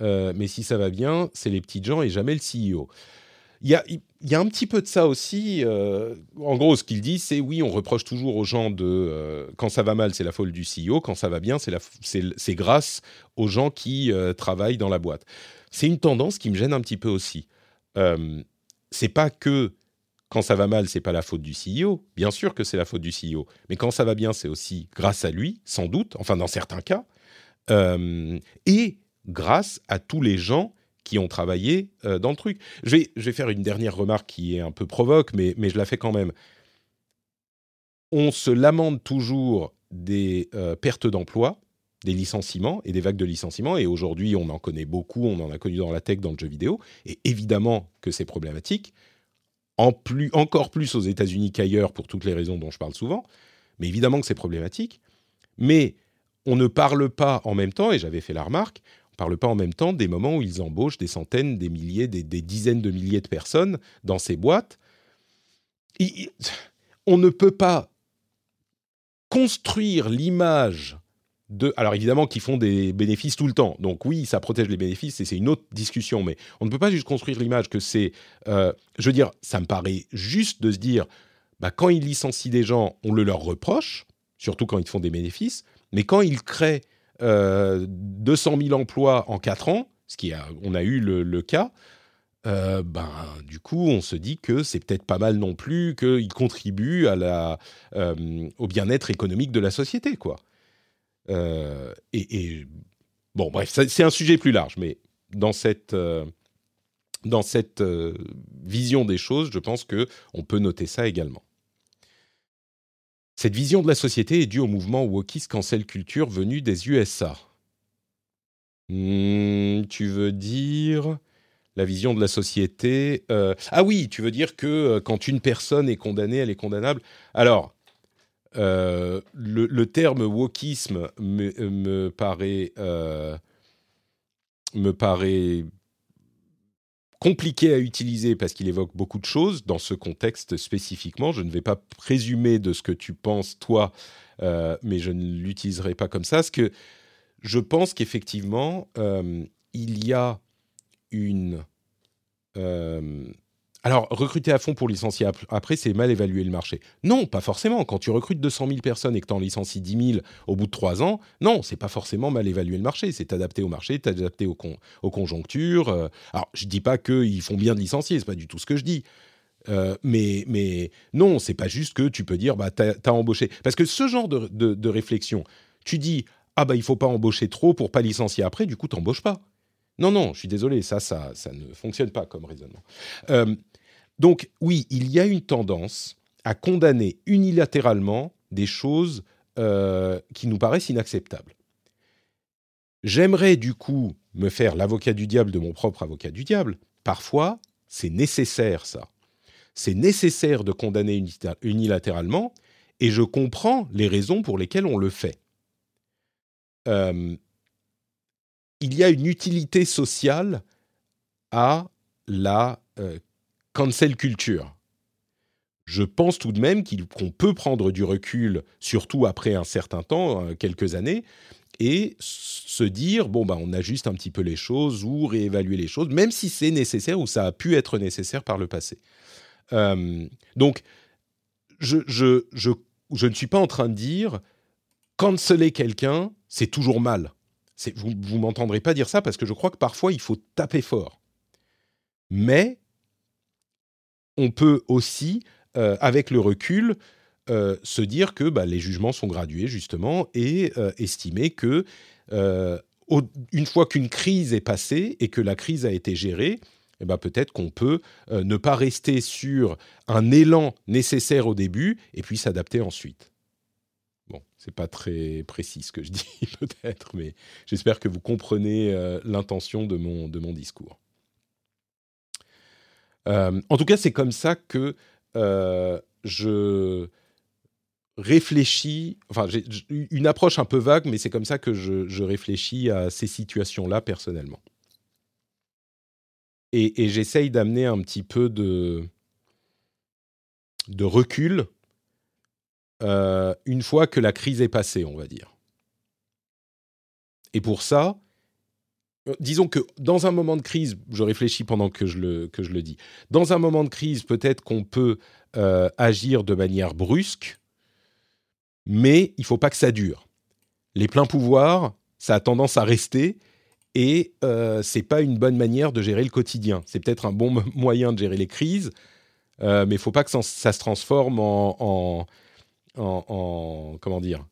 mais si ça va bien, c'est les petits gens et jamais le CEO. Il y a, un petit peu de ça aussi. Euh, en gros, ce qu'il dit, c'est oui, on reproche toujours aux gens de euh, quand ça va mal, c'est la faute du CEO, quand ça va bien, c'est grâce aux gens qui euh, travaillent dans la boîte. C'est une tendance qui me gêne un petit peu aussi. c'est pas que quand ça va mal, c'est pas la faute du CEO. Bien sûr que c'est la faute du CEO, mais quand ça va bien, c'est aussi grâce à lui, sans doute. Enfin, dans certains cas, et grâce à tous les gens qui ont travaillé euh, dans le truc. Je vais, faire une dernière remarque qui est un peu provoque, mais, je la fais quand même. On se lamente toujours des euh, pertes d'emploi, des licenciements et des vagues de licenciements, et aujourd'hui on en connaît beaucoup, on en a connu dans la tech, dans le jeu vidéo, et évidemment que c'est problématique, encore plus aux États-Unis qu'ailleurs pour toutes les raisons dont je parle souvent, mais évidemment que c'est problématique, mais on ne parle pas en même temps, et j'avais fait la remarque, parle pas en même temps des moments où ils embauchent des centaines, des milliers, des, dizaines de milliers de personnes dans ces boîtes. on ne peut pas construire l'image de... Alors évidemment qu'ils font des bénéfices tout le temps. Donc oui, ça protège les bénéfices et c'est une autre discussion. Mais on ne peut pas juste construire l'image que c'est... Euh, je veux dire, ça me paraît juste de se dire, bah, quand ils licencient des gens, on le leur reproche, surtout quand ils font des bénéfices. Mais quand ils créent 200 euh, 000 emplois en 4 ans, ce qui a, on a eu le, cas, euh, ben, du coup, on se dit que c'est peut-être pas mal non plus, qu'il contribue euh, au bien-être économique de la société, quoi. et, bon, bref, c'est un sujet plus large, mais dans cette, dans cette vision des choses, je pense que on peut noter ça également. Cette vision de la société est due au mouvement wokiste cancel culture venu des USA. Hmm, tu veux dire la vision de la société euh, Ah oui, tu veux dire que euh, quand une personne est condamnée, elle est condamnable. Alors, euh, le, terme wokisme me, paraît me paraît compliqué à utiliser parce qu'il évoque beaucoup de choses dans ce contexte spécifiquement. Je ne vais pas présumer de ce que tu penses, toi, euh, mais je ne l'utiliserai pas comme ça. Parce que je pense qu'effectivement, euh, il y a une... Euh, alors, recruter à fond pour licencier après, c'est mal évaluer le marché. Non, pas forcément. Quand tu recrutes 200 000 personnes et que tu en licencies 10 000 au bout de 3 ans, non, c'est pas forcément mal évaluer le marché. C'est adapté au marché, adapté aux, aux conjonctures. Euh. alors, je dis pas qu'ils font bien de licencier, c'est pas du tout ce que je dis. Euh, mais, mais non, c'est pas juste que tu peux dire, bah, tu as, embauché. Parce que ce genre de, de, réflexion, tu dis, ah bah, il faut pas embaucher trop pour pas licencier après, du coup, tu pas. Non, non, je suis désolé, ça, ça, ça ne fonctionne pas comme raisonnement. Euh, donc oui, il y a une tendance à condamner unilatéralement des choses euh, qui nous paraissent inacceptables. J'aimerais du coup me faire l'avocat du diable de mon propre avocat du diable. Parfois, c'est nécessaire ça. c'est nécessaire de condamner unilatéralement, et je comprends les raisons pour lesquelles on le fait. Euh, il y a une utilité sociale à la euh, cancel culture. Je pense tout de même qu'on peut prendre du recul, surtout après un certain temps, euh, quelques années, et se dire bon bah on ajuste un petit peu les choses ou réévaluer les choses, même si c'est nécessaire ou ça a pu être nécessaire par le passé. Euh, donc je, je, je, je, ne suis pas en train de dire canceller quelqu'un, c'est toujours mal. Vous ne m'entendrez pas dire ça parce que je crois que parfois il faut taper fort. Mais on peut aussi, euh, avec le recul, euh, se dire que bah, les jugements sont gradués justement et euh, estimer que une fois qu'une crise est passée et que la crise a été gérée, eh ben, peut-être qu'on peut, ne pas rester sur un élan nécessaire au début et puis s'adapter ensuite. Bon, c'est pas très précis ce que je dis <laughs> peut-être, mais j'espère que vous comprenez l'intention de mon, de mon discours. Euh, en tout cas, c'est comme ça que euh, je réfléchis, enfin j'ai une approche un peu vague, mais c'est comme ça que je, réfléchis à ces situations-là personnellement. Et, j'essaye d'amener un petit peu de, recul euh, une fois que la crise est passée, on va dire. Et pour ça, disons que dans un moment de crise, je réfléchis pendant que je le, que je le dis, dans un moment de crise, peut-être qu'on peut, euh, agir de manière brusque, mais il faut pas que ça dure. Les pleins pouvoirs, ça a tendance à rester et euh, c'est pas une bonne manière de gérer le quotidien. C'est peut-être un bon <laughs> moyen de gérer les crises, euh, mais il faut pas que ça, se transforme en, en, comment dire,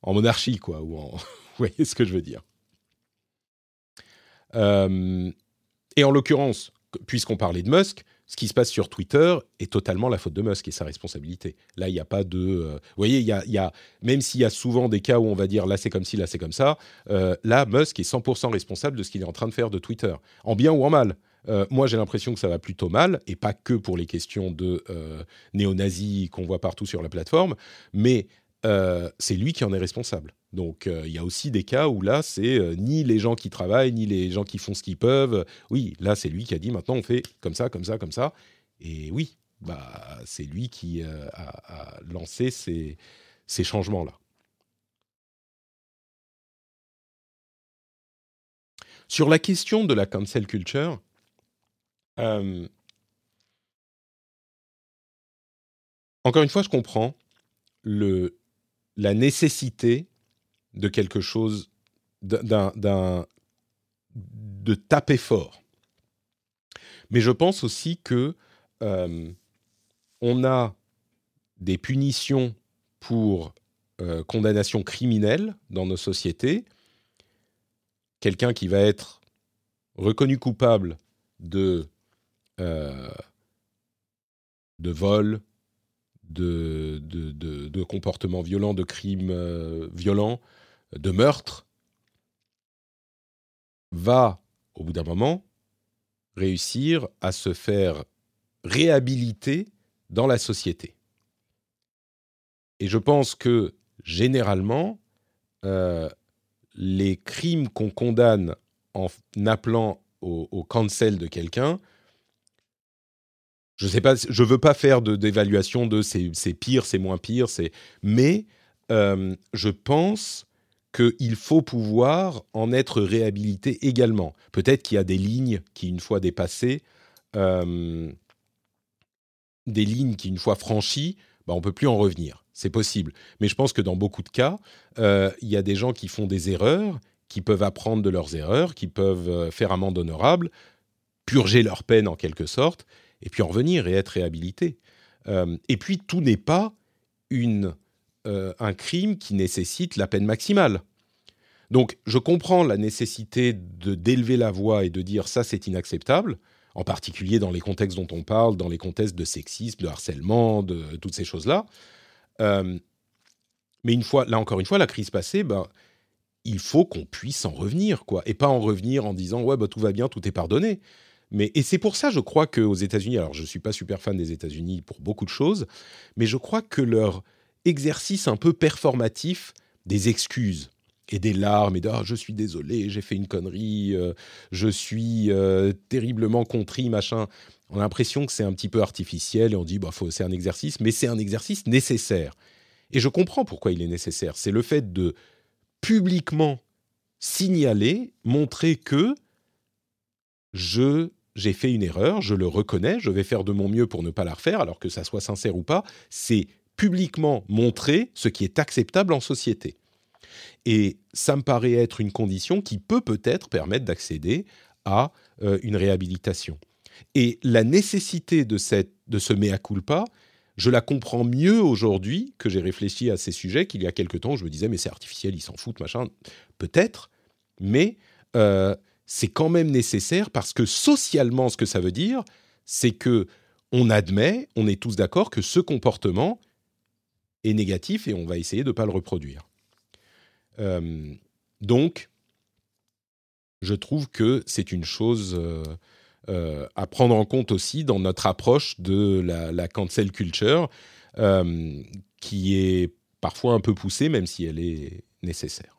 en monarchie quoi, ou en, <laughs> vous voyez ce que je veux dire. Euh, et en l'occurrence, puisqu'on parlait de Musk, ce qui se passe sur Twitter est totalement la faute de Musk et sa responsabilité. Là, il n'y a pas de... Euh, vous voyez, y a, même s'il y a souvent des cas où on va dire là c'est comme ci, là c'est comme ça, euh, là, Musk est 100% responsable de ce qu'il est en train de faire de Twitter, en bien ou en mal. moi, j'ai l'impression que ça va plutôt mal, et pas que pour les questions de néo-nazis qu'on voit partout sur la plateforme, mais c'est lui qui en est responsable. Donc euh, il y a aussi des cas où là, c'est euh, ni les gens qui travaillent, ni les gens qui font ce qu'ils peuvent. Oui, là, c'est lui qui a dit maintenant on fait comme ça, comme ça, comme ça. Et oui, bah, c'est lui qui euh, a, lancé ces, ces changements-là. Sur la question de la cancel culture, encore une fois, je comprends le, la nécessité de quelque chose, de taper fort. Mais je pense aussi que euh, on a des punitions pour euh, condamnation criminelle dans nos sociétés. Quelqu'un qui va être reconnu coupable de, euh, vol, de, de comportements violents, de crimes violents, de meurtre va, au bout d'un moment, réussir à se faire réhabiliter dans la société. Et je pense que généralement, euh, les crimes qu'on condamne en appelant au, cancel de quelqu'un, je sais pas, je veux pas faire d'évaluation de, c'est pire, c'est moins pire, c'est, mais euh, je pense qu'il faut pouvoir en être réhabilité également. Peut-être qu'il y a des lignes qui, une fois dépassées, euh, des lignes qui, une fois franchies, bah, on peut plus en revenir. C'est possible. Mais je pense que dans beaucoup de cas, euh, il y a des gens qui font des erreurs, qui peuvent apprendre de leurs erreurs, qui peuvent euh, faire amende honorable, purger leur peine en quelque sorte, et puis en revenir et être réhabilité. et puis, tout n'est pas une euh, un crime qui nécessite la peine maximale. Donc je comprends la nécessité d'élever la voix et de dire ça c'est inacceptable, en particulier dans les contextes dont on parle, dans les contextes de sexisme, de harcèlement, de toutes ces choses-là. Euh, mais une fois, là encore une fois, la crise passée, ben, il faut qu'on puisse en revenir, quoi, et pas en revenir en disant ouais bah tout va bien, tout est pardonné. Mais, et c'est pour ça, je crois qu'aux États-Unis, alors je ne suis pas super fan des États-Unis pour beaucoup de choses, mais je crois que leur exercice un peu performatif des excuses et des larmes et de ah, je suis désolé, j'ai fait une connerie, euh, je suis euh, terriblement contrit, machin. On a l'impression que c'est un petit peu artificiel et on dit bah c'est un exercice, mais c'est un exercice nécessaire. Et je comprends pourquoi il est nécessaire. C'est le fait de publiquement signaler, montrer que je j'ai fait une erreur, je le reconnais, je vais faire de mon mieux pour ne pas la refaire, alors que ça soit sincère ou pas, c'est publiquement montrer ce qui est acceptable en société. Et ça me paraît être une condition qui peut peut-être permettre d'accéder à euh, une réhabilitation. Et la nécessité de, cette, de ce mea culpa, je la comprends mieux aujourd'hui que j'ai réfléchi à ces sujets qu'il y a quelque temps. Je me disais, mais c'est artificiel, ils s'en foutent, machin. Peut-être, mais euh, c'est quand même nécessaire parce que socialement, ce que ça veut dire, c'est que on admet, on est tous d'accord que ce comportement négatif et on va essayer de ne pas le reproduire. Euh, donc, je trouve que c'est une chose euh, euh, à prendre en compte aussi dans notre approche de la cancel culture, qui est parfois un peu poussée, même si elle est nécessaire.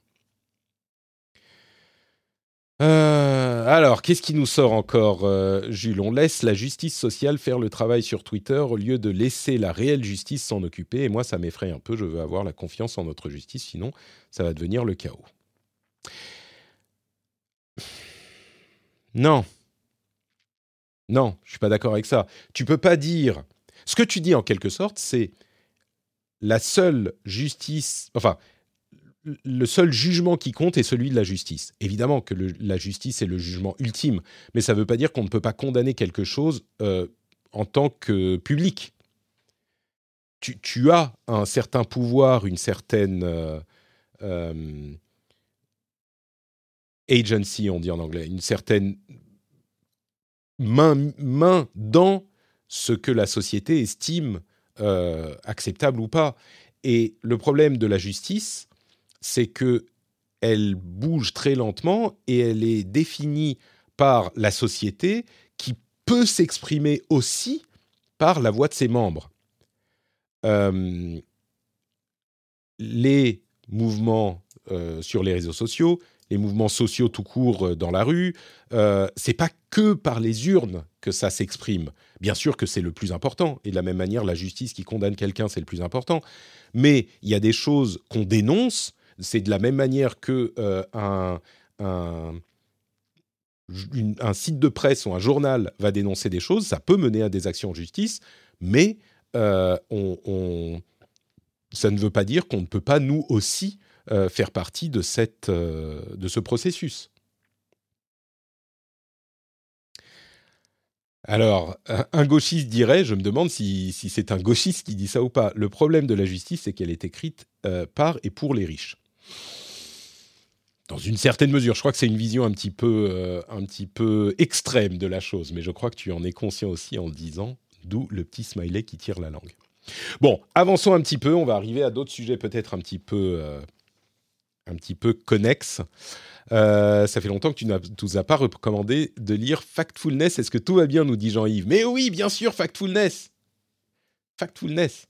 Euh, alors, qu'est-ce qui nous sort encore, euh, Jules? On laisse la justice sociale faire le travail sur Twitter au lieu de laisser la réelle justice s'en occuper. Et moi, ça m'effraie un peu. Je veux avoir la confiance en notre justice, sinon ça va devenir le chaos. Non. Non, je suis pas d'accord avec ça. Tu peux pas dire. Ce que tu dis en quelque sorte, c'est la seule justice. Enfin, le seul jugement qui compte est celui de la justice. Évidemment que la justice est le jugement ultime, mais ça ne veut pas dire qu'on ne peut pas condamner quelque chose euh, en tant que public. Tu, as un certain pouvoir, une certaine euh, euh, agency, on dit en anglais, une certaine main, main dans ce que la société estime acceptable ou pas. Et le problème de la justice, c'est que elle bouge très lentement et elle est définie par la société qui peut s'exprimer aussi par la voix de ses membres. Euh, les mouvements euh, sur les réseaux sociaux, les mouvements sociaux tout court euh, dans la rue, c'est pas que par les urnes que ça s'exprime. Bien sûr que c'est le plus important, et de la même manière, la justice qui condamne quelqu'un, c'est le plus important. Mais il y a des choses qu'on dénonce c'est de la même manière que euh, un, site de presse ou un journal va dénoncer des choses, ça peut mener à des actions en justice, mais euh, ça ne veut pas dire qu'on ne peut pas nous aussi euh, faire partie de, cette, de ce processus. Alors, un gauchiste dirait, je me demande si, c'est un gauchiste qui dit ça ou pas, le problème de la justice, c'est qu'elle est écrite par et pour les riches dans une certaine mesure. Je crois que c'est une vision un petit, peu, euh, un petit peu extrême de la chose, mais je crois que tu en es conscient aussi en le disant, d'où le petit smiley qui tire la langue. Bon, avançons un petit peu, on va arriver à d'autres sujets peut-être un petit peu, euh, peu connexes. Euh, ça fait longtemps que tu ne nous as pas recommandé de lire Factfulness. Est-ce que tout va bien, nous dit Jean-Yves? Mais oui, bien sûr, Factfulness. Factfulness.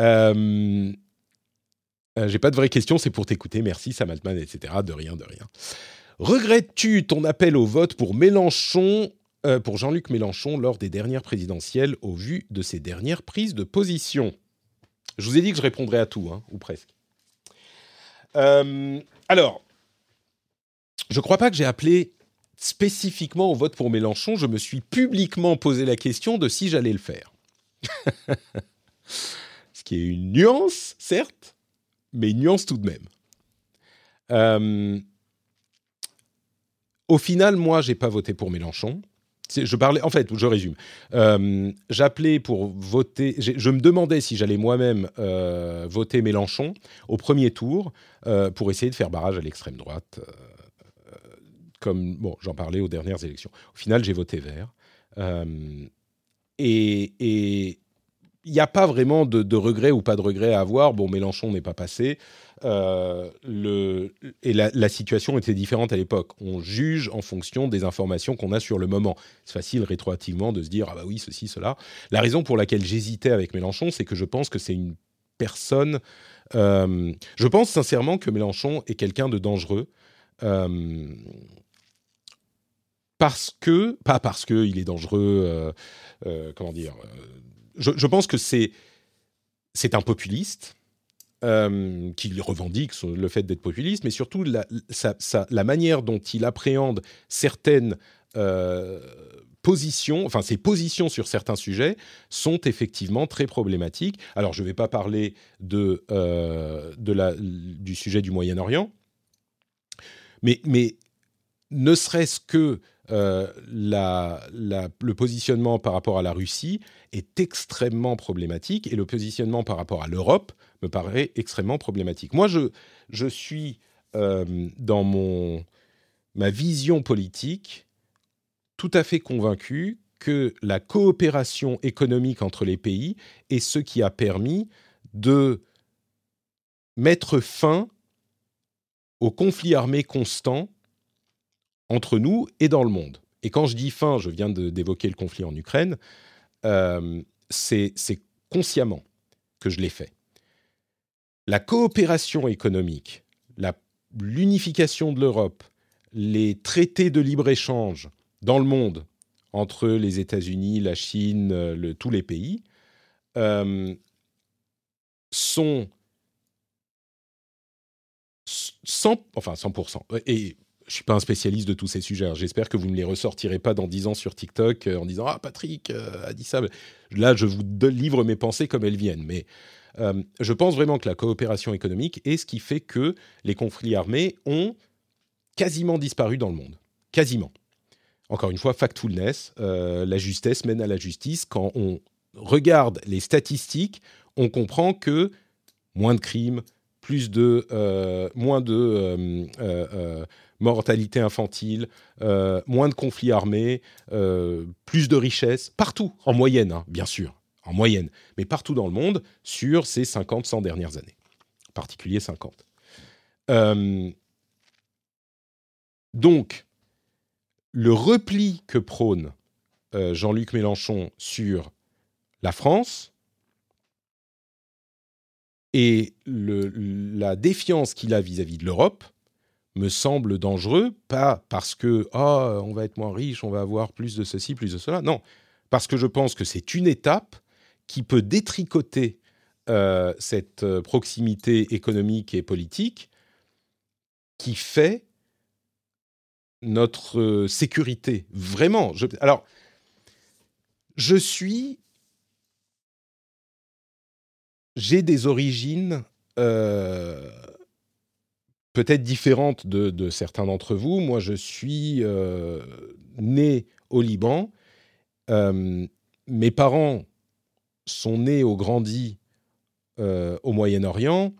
Euh, euh, j'ai pas de vraies questions, c'est pour t'écouter. Merci, Samaltman, etc. De rien, de rien. Regrettes-tu ton appel au vote pour Mélenchon, euh, pour Jean-Luc Mélenchon, lors des dernières présidentielles, au vu de ses dernières prises de position? Je vous ai dit que je répondrais à tout, hein, ou presque. Euh, alors, je crois pas que j'ai appelé spécifiquement au vote pour Mélenchon. Je me suis publiquement posé la question de si j'allais le faire. <laughs> Ce qui est une nuance, certes, mais une nuance tout de même. Euh, au final, moi, j'ai pas voté pour Mélenchon. Je parlais, en fait, je résume. Euh, j'appelais pour voter. Je me demandais si j'allais moi-même euh, voter Mélenchon au premier tour pour essayer de faire barrage à l'extrême droite. comme bon, j'en parlais aux dernières élections. Au final, j'ai voté vert. et, il n'y a pas vraiment de, regret ou pas de regret à avoir. Bon, Mélenchon n'est pas passé. Euh, et la, situation était différente à l'époque. On juge en fonction des informations qu'on a sur le moment. C'est facile rétroactivement de se dire ah bah oui ceci cela. La raison pour laquelle j'hésitais avec Mélenchon, c'est que je pense que c'est une personne. Euh, je pense sincèrement que Mélenchon est quelqu'un de dangereux. Euh, parce que, pas parce qu'il est dangereux, comment dire, je, pense que c'est, un populiste euh, qui revendique le fait d'être populiste, mais surtout la, manière dont il appréhende certaines euh, positions, enfin ses positions sur certains sujets sont effectivement très problématiques. Alors je ne vais pas parler euh, du sujet du Moyen-Orient, mais ne serait-ce que euh, le positionnement par rapport à la Russie est extrêmement problématique et le positionnement par rapport à l'Europe me paraît extrêmement problématique. Moi, je, je suis euh, dans mon, ma vision politique tout à fait convaincu que la coopération économique entre les pays est ce qui a permis de mettre fin au conflit armé constant entre nous et dans le monde. Et quand je dis fin, je viens d'évoquer le conflit en Ukraine, euh, c'est consciemment que je l'ai fait. La coopération économique, l'unification de l'Europe, les traités de libre-échange dans le monde entre les États-Unis, la Chine, le, tous les pays, euh, sont 100, enfin 100%, et je suis pas un spécialiste de tous ces sujets. Hein. J'espère que vous ne les ressortirez pas dans 10 ans sur TikTok euh, en disant Ah, Patrick euh, a dit ça. Là, je vous livre mes pensées comme elles viennent. Mais euh, je pense vraiment que la coopération économique est ce qui fait que les conflits armés ont quasiment disparu dans le monde. Quasiment. Encore une fois, factfulness, la justesse mène à la justice. Quand on regarde les statistiques, on comprend que moins de crimes, plus de, moins de mortalité infantile, euh, moins de conflits armés, euh, plus de richesses, partout, en moyenne, hein, bien sûr, en moyenne, mais partout dans le monde sur ces 50-100 dernières années, en particulier 50. Euh, donc, le repli que prône Jean-Luc Mélenchon sur la France et la défiance qu'il a vis-à-vis -vis de l'Europe me semble dangereux, pas parce que oh, on va être moins riche, on va avoir plus de ceci, plus de cela. Non, parce que je pense que c'est une étape qui peut détricoter euh, cette euh, proximité économique et politique qui fait notre euh, sécurité. Vraiment. Je, alors, je suis. J'ai des origines. Peut-être différente de, certains d'entre vous. Moi, je suis euh, né au Liban. Euh, mes parents sont nés ou grandis euh, au Moyen-Orient.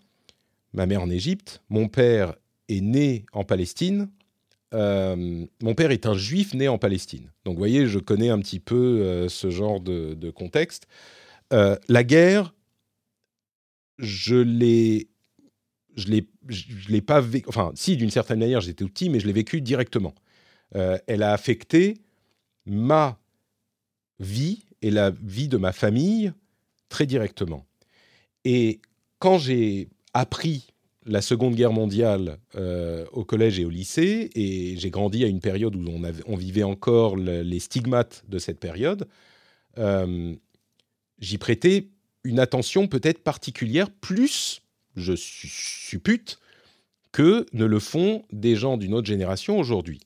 Ma mère en Égypte. Mon père est né en Palestine. Mon père est un juif né en Palestine. Donc, vous voyez, je connais un petit peu ce genre de contexte. la guerre, je l'ai je l'ai, je l'ai pas vécu. Enfin, si, d'une certaine manière, j'étais petit, mais je l'ai vécu directement. Euh, elle a affecté ma vie et la vie de ma famille très directement. Et quand j'ai appris la Seconde Guerre mondiale euh, au collège et au lycée, et j'ai grandi à une période où on, vivait encore le, les stigmates de cette période, euh, j'y prêtais une attention peut-être particulière, plus je suppute, que ne le font des gens d'une autre génération aujourd'hui.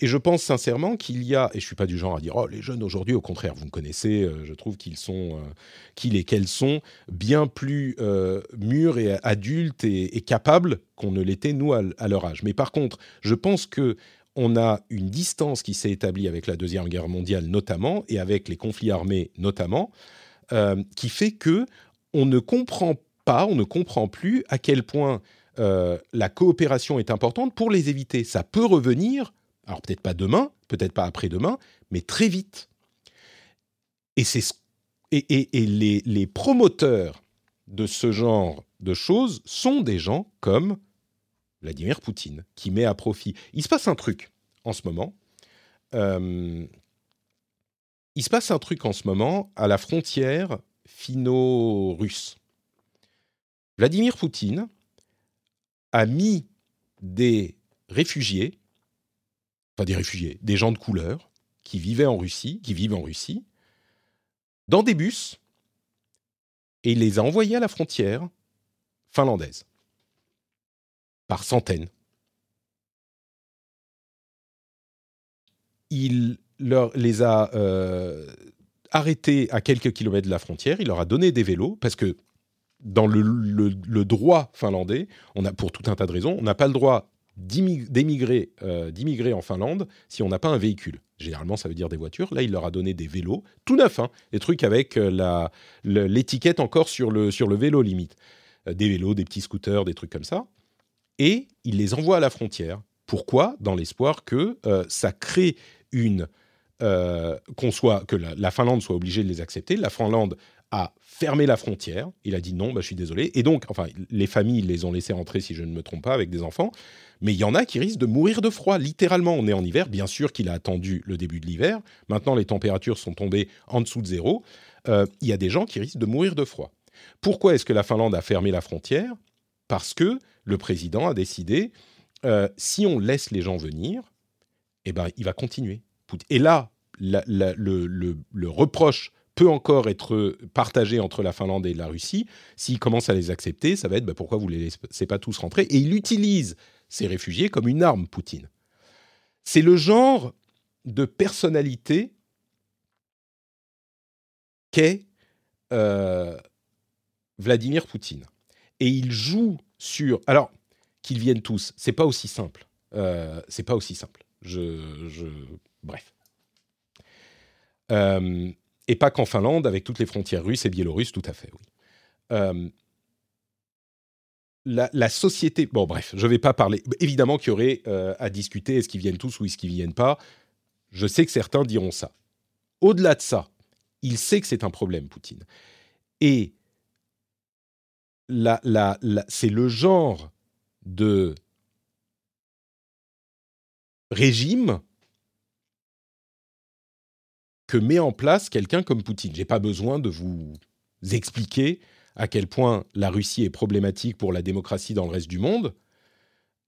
Et je pense sincèrement qu'il y a, et je suis pas du genre à dire oh les jeunes aujourd'hui, au contraire, vous me connaissez, euh, je trouve qu'ils sont, euh, qu'ils et qu'elles sont bien plus euh, mûrs et adultes et, capables qu'on ne l'était nous à, leur âge. Mais par contre, je pense que on a une distance qui s'est établie avec la deuxième guerre mondiale notamment et avec les conflits armés notamment, qui fait que on ne comprend on ne comprend plus à quel point euh, la coopération est importante pour les éviter. Ça peut revenir, alors peut-être pas demain, peut-être pas après-demain, mais très vite. Et les, promoteurs de ce genre de choses sont des gens comme Vladimir Poutine, qui met à profit. Il se passe un truc en ce moment. Euh, il se passe un truc en ce moment à la frontière finno-russe. Vladimir Poutine a mis des réfugiés, enfin des réfugiés, des gens de couleur qui vivaient en Russie, qui vivent en Russie, dans des bus et il les a envoyés à la frontière finlandaise par centaines. Il les a euh, arrêtés à quelques kilomètres de la frontière, il leur a donné des vélos, parce que dans le, droit finlandais, on a, pour tout un tas de raisons, on n'a pas le droit d'émigrer, euh, d'immigrer en Finlande si on n'a pas un véhicule. Généralement, ça veut dire des voitures. Là, il leur a donné des vélos, tout neufs, hein, des trucs avec euh, l'étiquette encore sur le, sur le vélo limite. des vélos, des petits scooters, des trucs comme ça et il les envoie à la frontière. Pourquoi? Dans l'espoir que euh, ça crée une euh, qu'on soit que la, Finlande soit obligée de les accepter. La Finlande a fermé la frontière. Il a dit non, bah, je suis désolé. Et donc, enfin, les familles les ont laissés rentrer, si je ne me trompe pas, avec des enfants. Mais il y en a qui risquent de mourir de froid, littéralement. On est en hiver. Bien sûr qu'il a attendu le début de l'hiver. Maintenant, les températures sont tombées en dessous de zéro. Euh, il y a des gens qui risquent de mourir de froid. Pourquoi est-ce que la Finlande a fermé la frontière? Parce que le président a décidé, euh, si on laisse les gens venir, eh ben, il va continuer. Et là, le, reproche peut encore être partagé entre la Finlande et la Russie. S'il commence à les accepter, ça va être bah, pourquoi vous ne les laissez pas tous rentrer? Et il utilise ces réfugiés comme une arme, Poutine. C'est le genre de personnalité qu'est euh, Vladimir Poutine. Et il joue sur. Alors, qu'ils viennent tous, c'est pas aussi simple. Euh, c'est pas aussi simple. Je, bref. Euh, et pas qu'en Finlande, avec toutes les frontières russes et biélorusses, tout à fait, oui. Euh, la, la, société, bon bref, je ne vais pas parler. Évidemment qu'il y aurait euh, à discuter, est-ce qu'ils viennent tous ou est-ce qu'ils viennent pas. Je sais que certains diront ça. Au-delà de ça, il sait que c'est un problème, Poutine. Et c'est le genre de régime que met en place quelqu'un comme Poutine. J'ai pas besoin de vous expliquer à quel point la Russie est problématique pour la démocratie dans le reste du monde.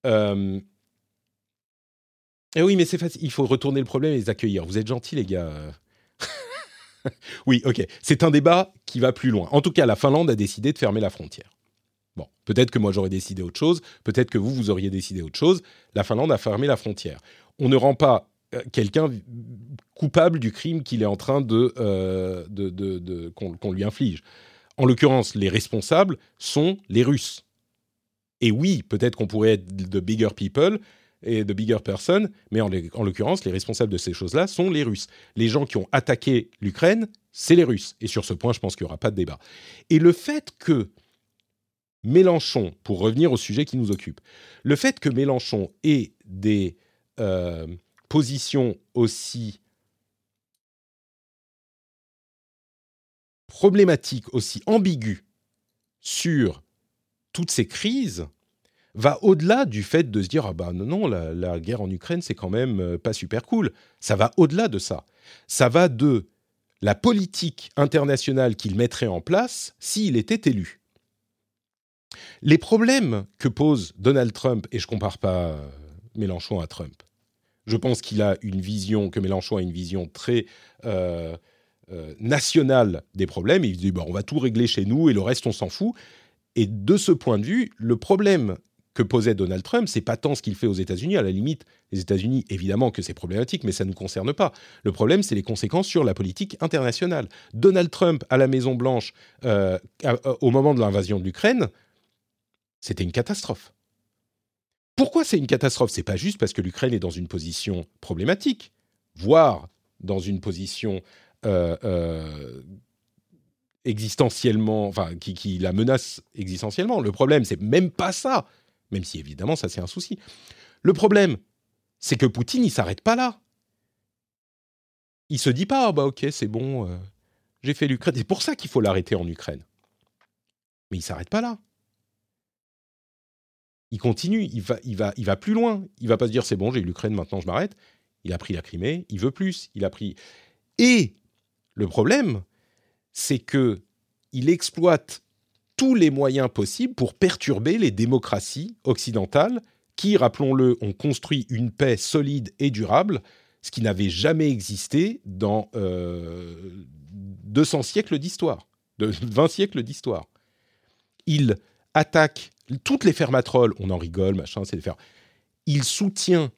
Euh... Eh oui, mais c'est facile. Il faut retourner le problème et les accueillir. Vous êtes gentils, les gars. <laughs> oui, ok. C'est un débat qui va plus loin. En tout cas, la Finlande a décidé de fermer la frontière. Bon, peut-être que moi j'aurais décidé autre chose, peut-être que vous, vous auriez décidé autre chose. La Finlande a fermé la frontière. On ne rend pas quelqu'un coupable du crime qu'il est en train de, euh, qu'on lui inflige. En l'occurrence, les responsables sont les Russes. Et oui, peut-être qu'on pourrait être de bigger people et de bigger person, mais en, en l'occurrence, les responsables de ces choses-là sont les Russes. Les gens qui ont attaqué l'Ukraine, c'est les Russes. Et sur ce point, je pense qu'il n'y aura pas de débat. Et le fait que Mélenchon, pour revenir au sujet qui nous occupe, le fait que Mélenchon ait des euh, positions aussi problématiques, aussi ambiguës sur toutes ces crises, va au-delà du fait de se dire ah bah non non la, guerre en Ukraine c'est quand même euh, pas super cool. Ça va au-delà de ça. Ça va de la politique internationale qu'il mettrait en place s'il était élu. Les problèmes que pose Donald Trump, et je compare pas euh, Mélenchon à Trump, je pense qu'il a une vision, que Mélenchon a une vision très euh, euh, nationale des problèmes. Il dit, bah, on va tout régler chez nous et le reste, on s'en fout. Et de ce point de vue, le problème que posait Donald Trump, c'est pas tant ce qu'il fait aux États-Unis. À la limite, les États-Unis, évidemment que c'est problématique, mais ça ne nous concerne pas. Le problème, c'est les conséquences sur la politique internationale. Donald Trump à la Maison Blanche, au moment de l'invasion de l'Ukraine, c'était une catastrophe. Pourquoi c'est une catastrophe? C'est pas juste parce que l'Ukraine est dans une position problématique, voire dans une position euh, euh, existentiellement, enfin, qui, la menace existentiellement. Le problème, c'est même pas ça, même si évidemment ça c'est un souci. Le problème, c'est que Poutine, il s'arrête pas là. Il se dit pas, ah bah ok, c'est bon, euh, j'ai fait l'Ukraine. C'est pour ça qu'il faut l'arrêter en Ukraine. Mais il s'arrête pas là. Il continue, il va, il plus loin. Il va pas se dire c'est bon, j'ai l'Ukraine, maintenant je m'arrête. Il a pris la Crimée, il veut plus. Il a pris. Et le problème, c'est que il exploite tous les moyens possibles pour perturber les démocraties occidentales qui, rappelons-le, ont construit une paix solide et durable, ce qui n'avait jamais existé dans euh, 200 siècles d'histoire, de 20 siècles d'histoire. Il attaque toutes les fermatroles, on en rigole, machin, c'est des fer. Il soutient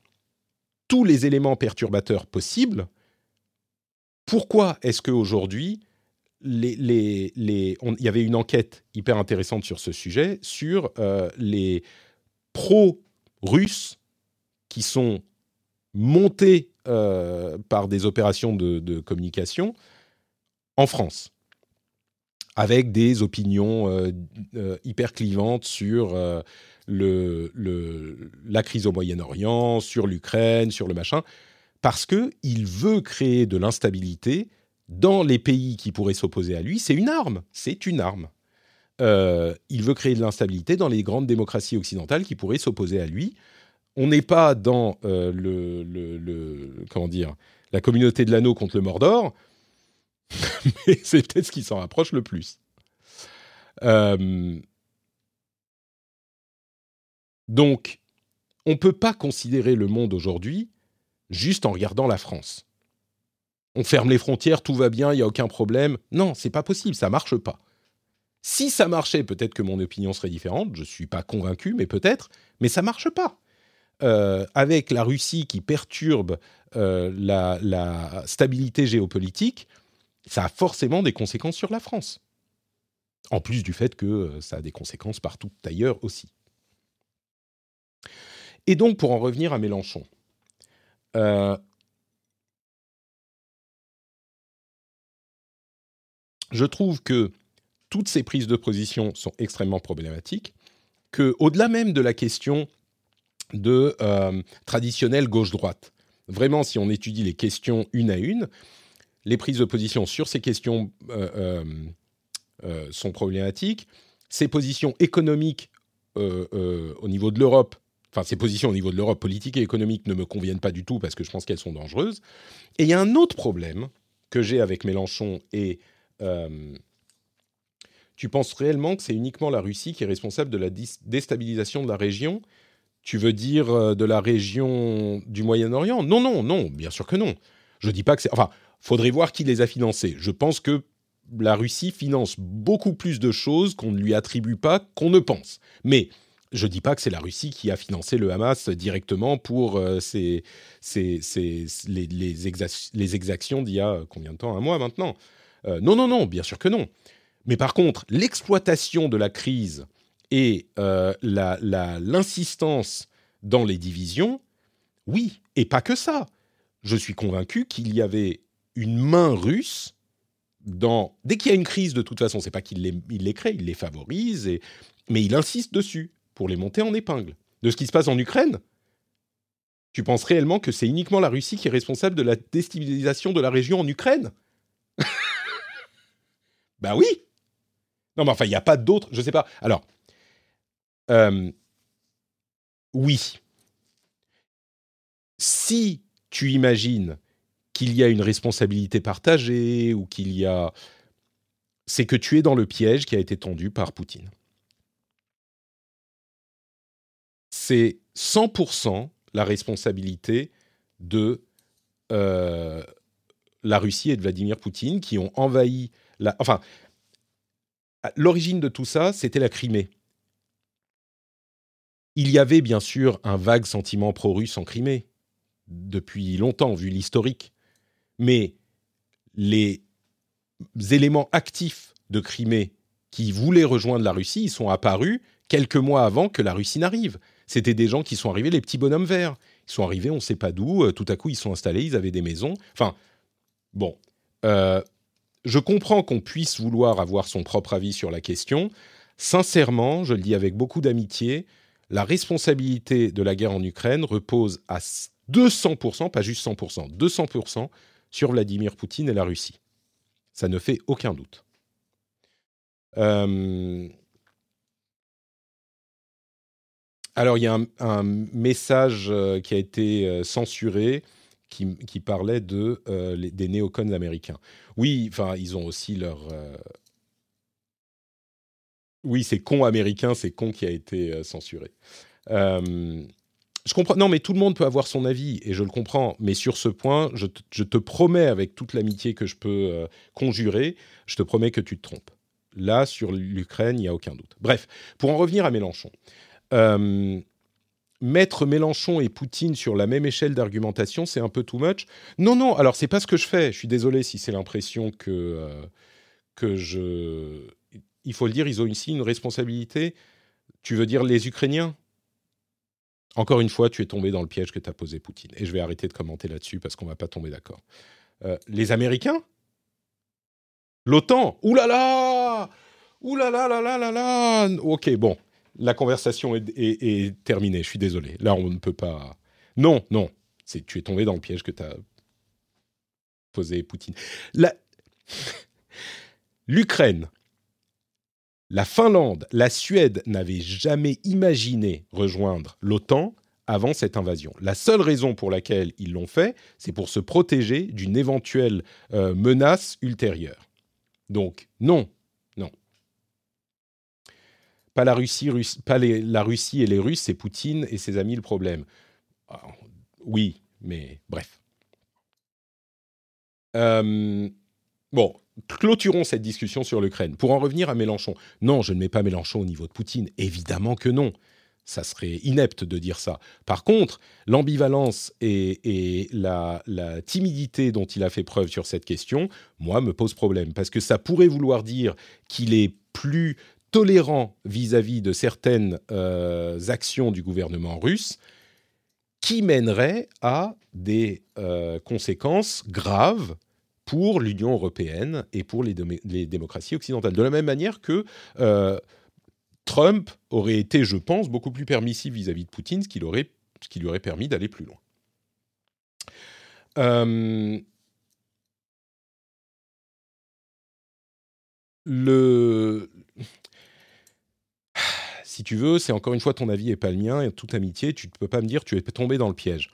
tous les éléments perturbateurs possibles. Pourquoi est-ce qu'aujourd'hui, les, il y avait une enquête hyper intéressante sur ce sujet, sur euh, les pro-russes qui sont montés euh, par des opérations de, communication en France, avec des opinions euh, euh, hyper clivantes sur euh, la crise au Moyen-Orient, sur l'Ukraine, sur le machin, parce qu'il veut créer de l'instabilité dans les pays qui pourraient s'opposer à lui. C'est une arme, c'est une arme. Euh, il veut créer de l'instabilité dans les grandes démocraties occidentales qui pourraient s'opposer à lui. On n'est pas dans le, comment dire la communauté de l'anneau contre le Mordor, <laughs> mais c'est peut-être ce qui s'en rapproche le plus. Euh, donc, on ne peut pas considérer le monde aujourd'hui juste en regardant la France. On ferme les frontières, tout va bien, il n'y a aucun problème. Non, c'est pas possible, ça marche pas. Si ça marchait, peut-être que mon opinion serait différente. Je ne suis pas convaincu, mais peut-être. Mais ça marche pas. Euh, avec la Russie qui perturbe euh, la, stabilité géopolitique, ça a forcément des conséquences sur la France. En plus du fait que euh, ça a des conséquences partout ailleurs aussi. Et donc, pour en revenir à Mélenchon, euh, je trouve que toutes ces prises de position sont extrêmement problématiques, que au-delà même de la question de euh, traditionnelle gauche-droite, vraiment, si on étudie les questions une à une, les prises de position sur ces questions euh, euh, euh sont problématiques. Ces positions économiques au niveau de l'Europe, enfin ces positions au niveau de l'Europe politique et économique ne me conviennent pas du tout parce que je pense qu'elles sont dangereuses. Et il y a un autre problème que j'ai avec Mélenchon et tu penses réellement que c'est uniquement la Russie qui est responsable de la déstabilisation de la région? Tu veux dire de la région du Moyen-Orient? Non, non, non, bien sûr que non. Je dis pas que c'est. Enfin, faudrait voir qui les a financés. Je pense que la Russie finance beaucoup plus de choses qu'on ne lui attribue pas qu'on ne pense. Mais je ne dis pas que c'est la Russie qui a financé le Hamas directement pour euh, ses, les, les, exa les, exactions d'il y a combien de temps? Un mois maintenant? Euh, Non, non, non, bien sûr que non. Mais par contre, l'exploitation de la crise et euh, l'insistance dans les divisions, oui, et pas que ça. Je suis convaincu qu'il y avait une main russe dans dès qu'il y a une crise de toute façon, c'est pas qu'il les, il les crée, il les favorise, et, mais il insiste dessus pour les monter en épingle. De ce qui se passe en Ukraine, tu penses réellement que c'est uniquement la Russie qui est responsable de la déstabilisation de la région en Ukraine? <laughs> Ben oui. Non, mais enfin, il n'y a pas d'autres. Je sais pas. Alors, euh, oui. Si tu imagines qu'il y a une responsabilité partagée ou qu'il y a... C'est que tu es dans le piège qui a été tendu par Poutine. C'est 100% la responsabilité de euh, la Russie et de Vladimir Poutine qui ont envahi la... Enfin, l'origine de tout ça, c'était la Crimée. Il y avait bien sûr un vague sentiment pro-russe en Crimée, depuis longtemps, vu l'historique mais les éléments actifs de Crimée qui voulaient rejoindre la Russie, ils sont apparus quelques mois avant que la Russie n'arrive. C'était des gens qui sont arrivés, les petits bonhommes verts. Ils sont arrivés, on ne sait pas d'où, euh, tout à coup ils sont installés, ils avaient des maisons. Enfin, bon. Euh, je comprends qu'on puisse vouloir avoir son propre avis sur la question. Sincèrement, je le dis avec beaucoup d'amitié, la responsabilité de la guerre en Ukraine repose à 200%, pas juste 100%, 200% sur Vladimir Poutine et la Russie. Ça ne fait aucun doute. Euh, alors, il y a un, message euh, qui a été euh, censuré qui, parlait de, des néocons américains. Oui, enfin, ils ont aussi leur. Oui, c'est con américain, c'est con qui a été censuré. Je comprends. Non, mais tout le monde peut avoir son avis et je le comprends. Mais sur ce point, je te, promets, avec toute l'amitié que je peux conjurer, je te promets que tu te trompes. Là, sur l'Ukraine, il n'y a aucun doute. Bref, pour en revenir à Mélenchon. Euh, mettre Mélenchon et Poutine sur la même échelle d'argumentation, c'est un peu too much. Non, non, alors c'est pas ce que je fais. Je suis désolé si c'est l'impression que, euh, que je... Il faut le dire, ils ont ici une responsabilité. Tu veux dire les Ukrainiens? Encore une fois, tu es tombé dans le piège que t'as posé Poutine. Et je vais arrêter de commenter là-dessus parce qu'on va pas tomber d'accord. Euh, les Américains? L'OTAN? Ouh là là Ouh là là là là là là Ok, bon, la conversation est, terminée, je suis désolé. Là, on ne peut pas... Non, non, tu es tombé dans le piège que tu as posé Poutine. <laughs> L'Ukraine, Finlande, la Suède n'avaient jamais imaginé rejoindre l'OTAN avant cette invasion. La seule raison pour laquelle ils l'ont fait, c'est pour se protéger d'une éventuelle euh, menace ultérieure. Donc non, non. Pas la Russie, pas la Russie et les Russes, c'est Poutine et ses amis le problème. Ah, oui, mais bref. Euh, bon, clôturons cette discussion sur l'Ukraine. Pour en revenir à Mélenchon, non, je ne mets pas Mélenchon au niveau de Poutine, évidemment que non ça serait inepte de dire ça. Par contre, l'ambivalence et, la, timidité dont il a fait preuve sur cette question, moi, me pose problème. Parce que ça pourrait vouloir dire qu'il est plus tolérant vis-à-vis de certaines euh, actions du gouvernement russe qui mèneraient à des euh, conséquences graves pour l'Union européenne et pour les, démocraties occidentales. De la même manière que... Euh, Trump aurait été, je pense, beaucoup plus permissif vis-à-vis de Poutine, ce qui, aurait, ce qui lui aurait permis d'aller plus loin. Euh, le... Si tu veux, c'est encore une fois ton avis et pas le mien, et toute amitié, tu ne peux pas me dire tu es tombé dans le piège.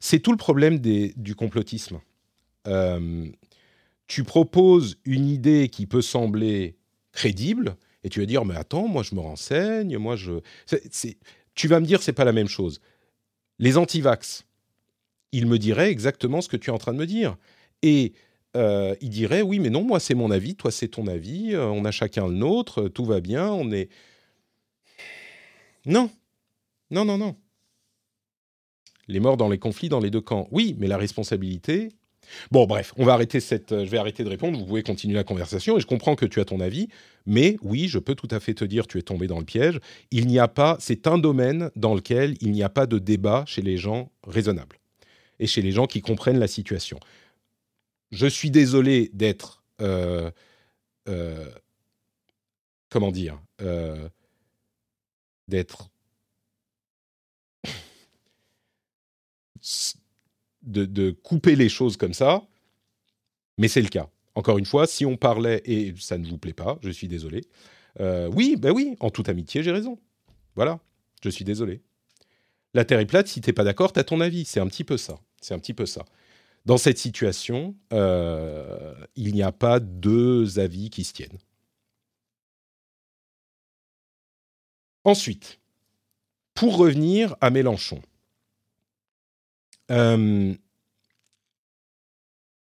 C'est tout le problème du complotisme. Euh, tu proposes une idée qui peut sembler crédible, et tu vas dire, mais attends, moi je me renseigne, moi je... Tu vas me dire, c'est pas la même chose. Les antivax, ils me diraient exactement ce que tu es en train de me dire. Et euh, ils diraient, oui, mais non, moi c'est mon avis, toi c'est ton avis, euh, on a chacun le nôtre, tout va bien, on est... Non, non, non, non. Les morts dans les conflits dans les deux camps, oui, mais la responsabilité, Bon, bref, on va arrêter cette. Euh, je vais arrêter de répondre. Vous pouvez continuer la conversation et je comprends que tu as ton avis, mais oui, je peux tout à fait te dire, tu es tombé dans le piège. Il n'y a pas. C'est un domaine dans lequel il n'y a pas de débat chez les gens raisonnables et chez les gens qui comprennent la situation. Je suis désolé d'être. Euh, euh, comment dire D'être de, couper les choses comme ça, mais c'est le cas. Encore une fois, si on parlait, et ça ne vous plaît pas, je suis désolé, euh, oui, ben oui, en toute amitié, j'ai raison. Voilà, je suis désolé. La Terre est plate, si t'es pas d'accord, t'as ton avis. C'est un petit peu ça. C'est un petit peu ça. Dans cette situation, euh, il n'y a pas deux avis qui se tiennent. Ensuite, pour revenir à Mélenchon, euh,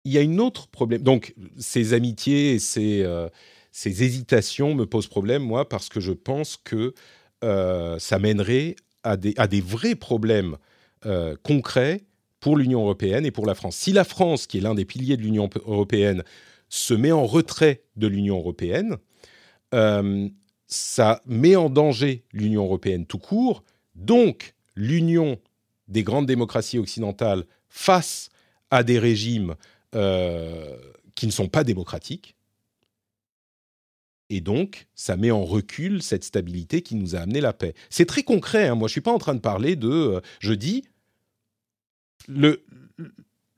il y a une autre problème. Donc, ces amitiés et ces, euh, ces, hésitations me posent problème, moi, parce que je pense que euh, ça mènerait à des, à des vrais problèmes concrets pour l'Union européenne et pour la France. Si la France, qui est l'un des piliers de l'Union européenne, se met en retrait de l'Union européenne, ça met en danger l'Union européenne tout court, donc l'Union des grandes démocraties occidentales face à des régimes euh, qui ne sont pas démocratiques. Et donc, ça met en recul cette stabilité qui nous a amené la paix. C'est très concret. Hein. Moi, je ne suis pas en train de parler de... Euh, je dis, le,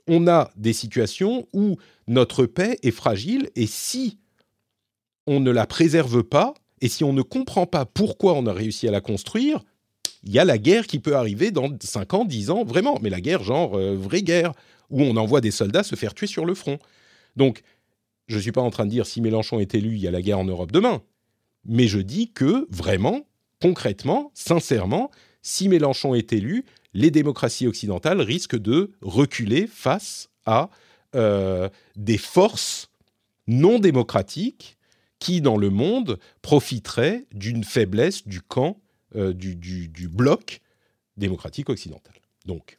on a des situations où notre paix est fragile et si on ne la préserve pas et si on ne comprend pas pourquoi on a réussi à la construire, il y a la guerre qui peut arriver dans 5 ans, 10 ans, vraiment, mais la guerre genre euh, vraie guerre, où on envoie des soldats se faire tuer sur le front. Donc, je ne suis pas en train de dire si Mélenchon est élu, il y a la guerre en Europe demain, mais je dis que vraiment, concrètement, sincèrement, si Mélenchon est élu, les démocraties occidentales risquent de reculer face à euh, des forces non démocratiques qui, dans le monde, profiteraient d'une faiblesse du camp euh, du, bloc démocratique occidental. Donc,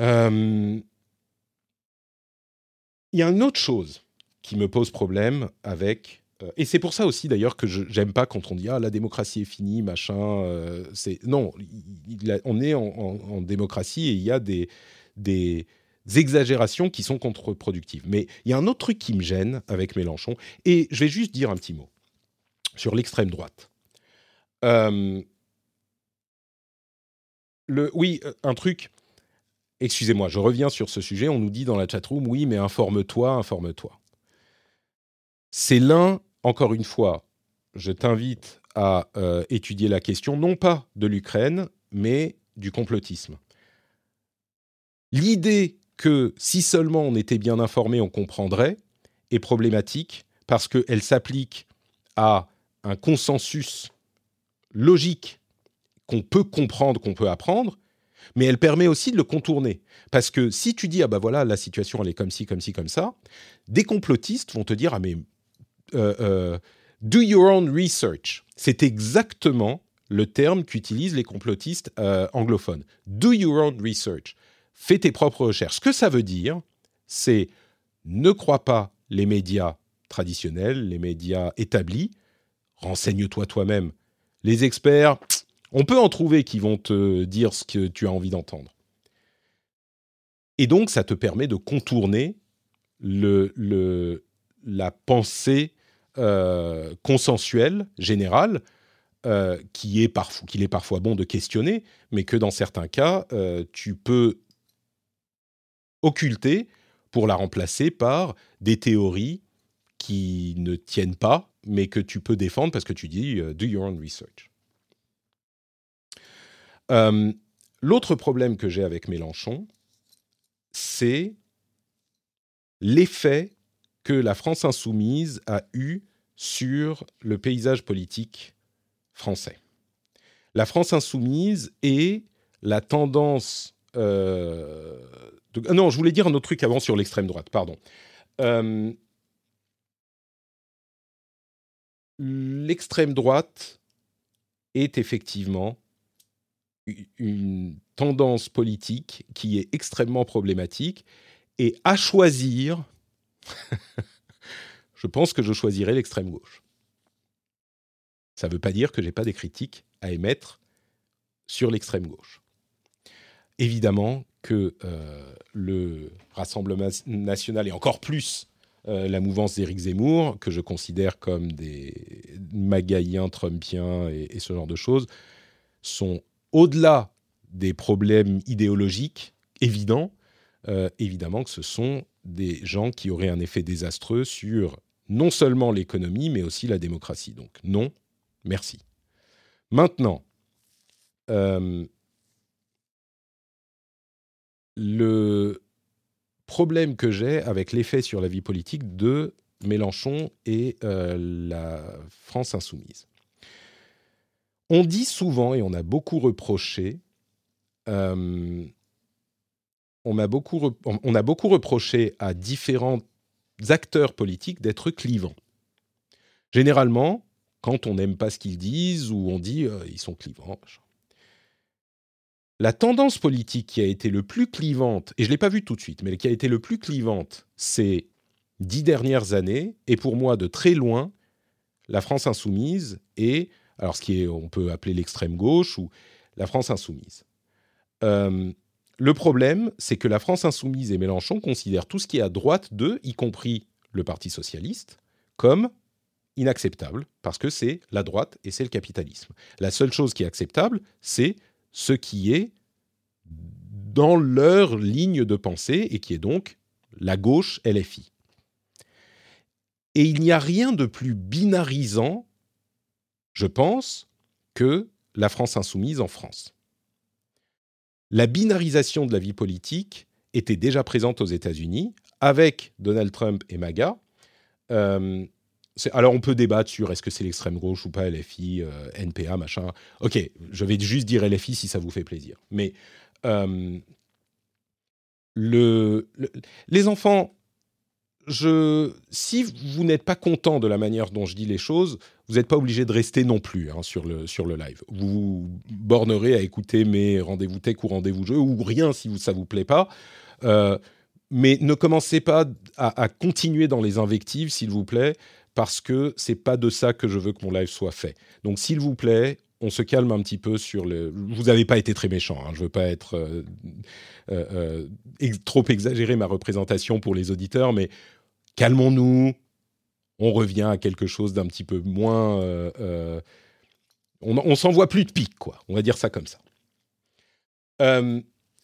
euh, il y a une autre chose qui me pose problème avec euh, et c'est pour ça aussi d'ailleurs que j'aime pas quand on dit ah la démocratie est finie machin non on est en, démocratie et il y a des des exagérations qui sont contre-productives mais il y a un autre truc qui me gêne avec Mélenchon et je vais juste dire un petit mot sur l'extrême droite. Euh, oui, euh, un truc. Excusez-moi, je reviens sur ce sujet. On nous dit dans la chatroom, oui, mais informe-toi, informe-toi. C'est l'un, encore une fois, je t'invite à euh, étudier la question, non pas de l'Ukraine, mais du complotisme. L'idée que si seulement on était bien informé, on comprendrait, est problématique parce qu'elle s'applique à un consensus logique qu'on peut comprendre, qu'on peut apprendre, mais elle permet aussi de le contourner. Parce que si tu dis, ah ben voilà, la situation, elle est comme ci, comme ci, comme ça, des complotistes vont te dire, ah mais, euh, euh, do your own research. C'est exactement le terme qu'utilisent les complotistes euh, anglophones. Do your own research. Fais tes propres recherches. Ce que ça veut dire, c'est ne crois pas les médias traditionnels, les médias établis, renseigne-toi toi-même. Les experts, on peut en trouver qui vont te dire ce que tu as envie d'entendre. Et donc, ça te permet de contourner la pensée euh, consensuelle, générale, euh, qu'il est parfois bon de questionner, mais que dans certains cas, euh, tu peux occulter pour la remplacer par des théories qui ne tiennent pas mais que tu peux défendre parce que tu dis euh, do your own research. Euh, l'autre problème que j'ai avec Mélenchon, c'est l'effet que la France insoumise a eu sur le paysage politique français. La France insoumise est la tendance... Euh, non, je voulais dire un autre truc avant sur l'extrême droite, pardon l'extrême droite est effectivement une tendance politique qui est extrêmement problématique et à choisir, <laughs> je pense que je choisirais l'extrême gauche. Ça ne veut pas dire que je n'ai pas des critiques à émettre sur l'extrême gauche. Évidemment que euh, le Rassemblement national et encore plus euh, la mouvance d'Éric Zemmour, que je considère comme des magaïens trumpiens et, ce genre de choses, sont au-delà des problèmes idéologiques évidents, euh, évidemment que ce sont des gens qui auraient un effet désastreux sur non seulement l'économie, mais aussi la démocratie. Donc non, merci. Maintenant, euh, le, problème que j'ai avec l'effet sur la vie politique de Mélenchon et euh, la France insoumise. On dit souvent, et on a beaucoup reproché, euh, on, a beaucoup reproché à différents acteurs politiques d'être clivants. Généralement, quand on n'aime pas ce qu'ils disent ou on dit euh, ils sont clivants, la tendance politique qui a été le plus clivante, et je ne l'ai pas vue tout de suite, mais qui a été le plus clivante ces dix dernières années, et pour moi de très loin, la France insoumise et, alors ce qui est, peut appeler l'extrême gauche ou la France insoumise. Euh, le problème, c'est que la France insoumise et Mélenchon considèrent tout ce qui est à droite d'eux, y compris le Parti socialiste, comme inacceptable, parce que c'est la droite et c'est le capitalisme. La seule chose qui est acceptable, c'est ce qui est dans leur ligne de pensée et qui est donc la gauche LFI. Et il n'y a rien de plus binarisant, je pense, que la France insoumise en France. La binarisation de la vie politique était déjà présente aux États-Unis avec Donald Trump et MAGA. Euh, alors on peut débattre sur est-ce que c'est l'extrême gauche ou pas LFI, euh, NPA, machin. Ok, je vais juste dire LFI si ça vous fait plaisir. Mais euh, le, les enfants, si vous n'êtes pas content de la manière dont je dis les choses, vous n'êtes pas obligé de rester non plus hein, sur, le, sur le live. Vous vous bornerez à écouter mes rendez-vous tech ou rendez-vous jeu ou rien si ça ne vous plaît pas. Euh, mais ne commencez pas à continuer dans les invectives, s'il vous plaît, parce que c'est pas de ça que je veux que mon live soit fait. Donc, s'il vous plaît, on se calme un petit peu sur le. Vous n'avez pas été très méchant. Hein. Je veux pas être euh, euh, euh, trop exagérer ma représentation pour les auditeurs, mais calmons-nous. On revient à quelque chose d'un petit peu moins. on, on s'envoie plus de pique, quoi. On va dire ça comme ça.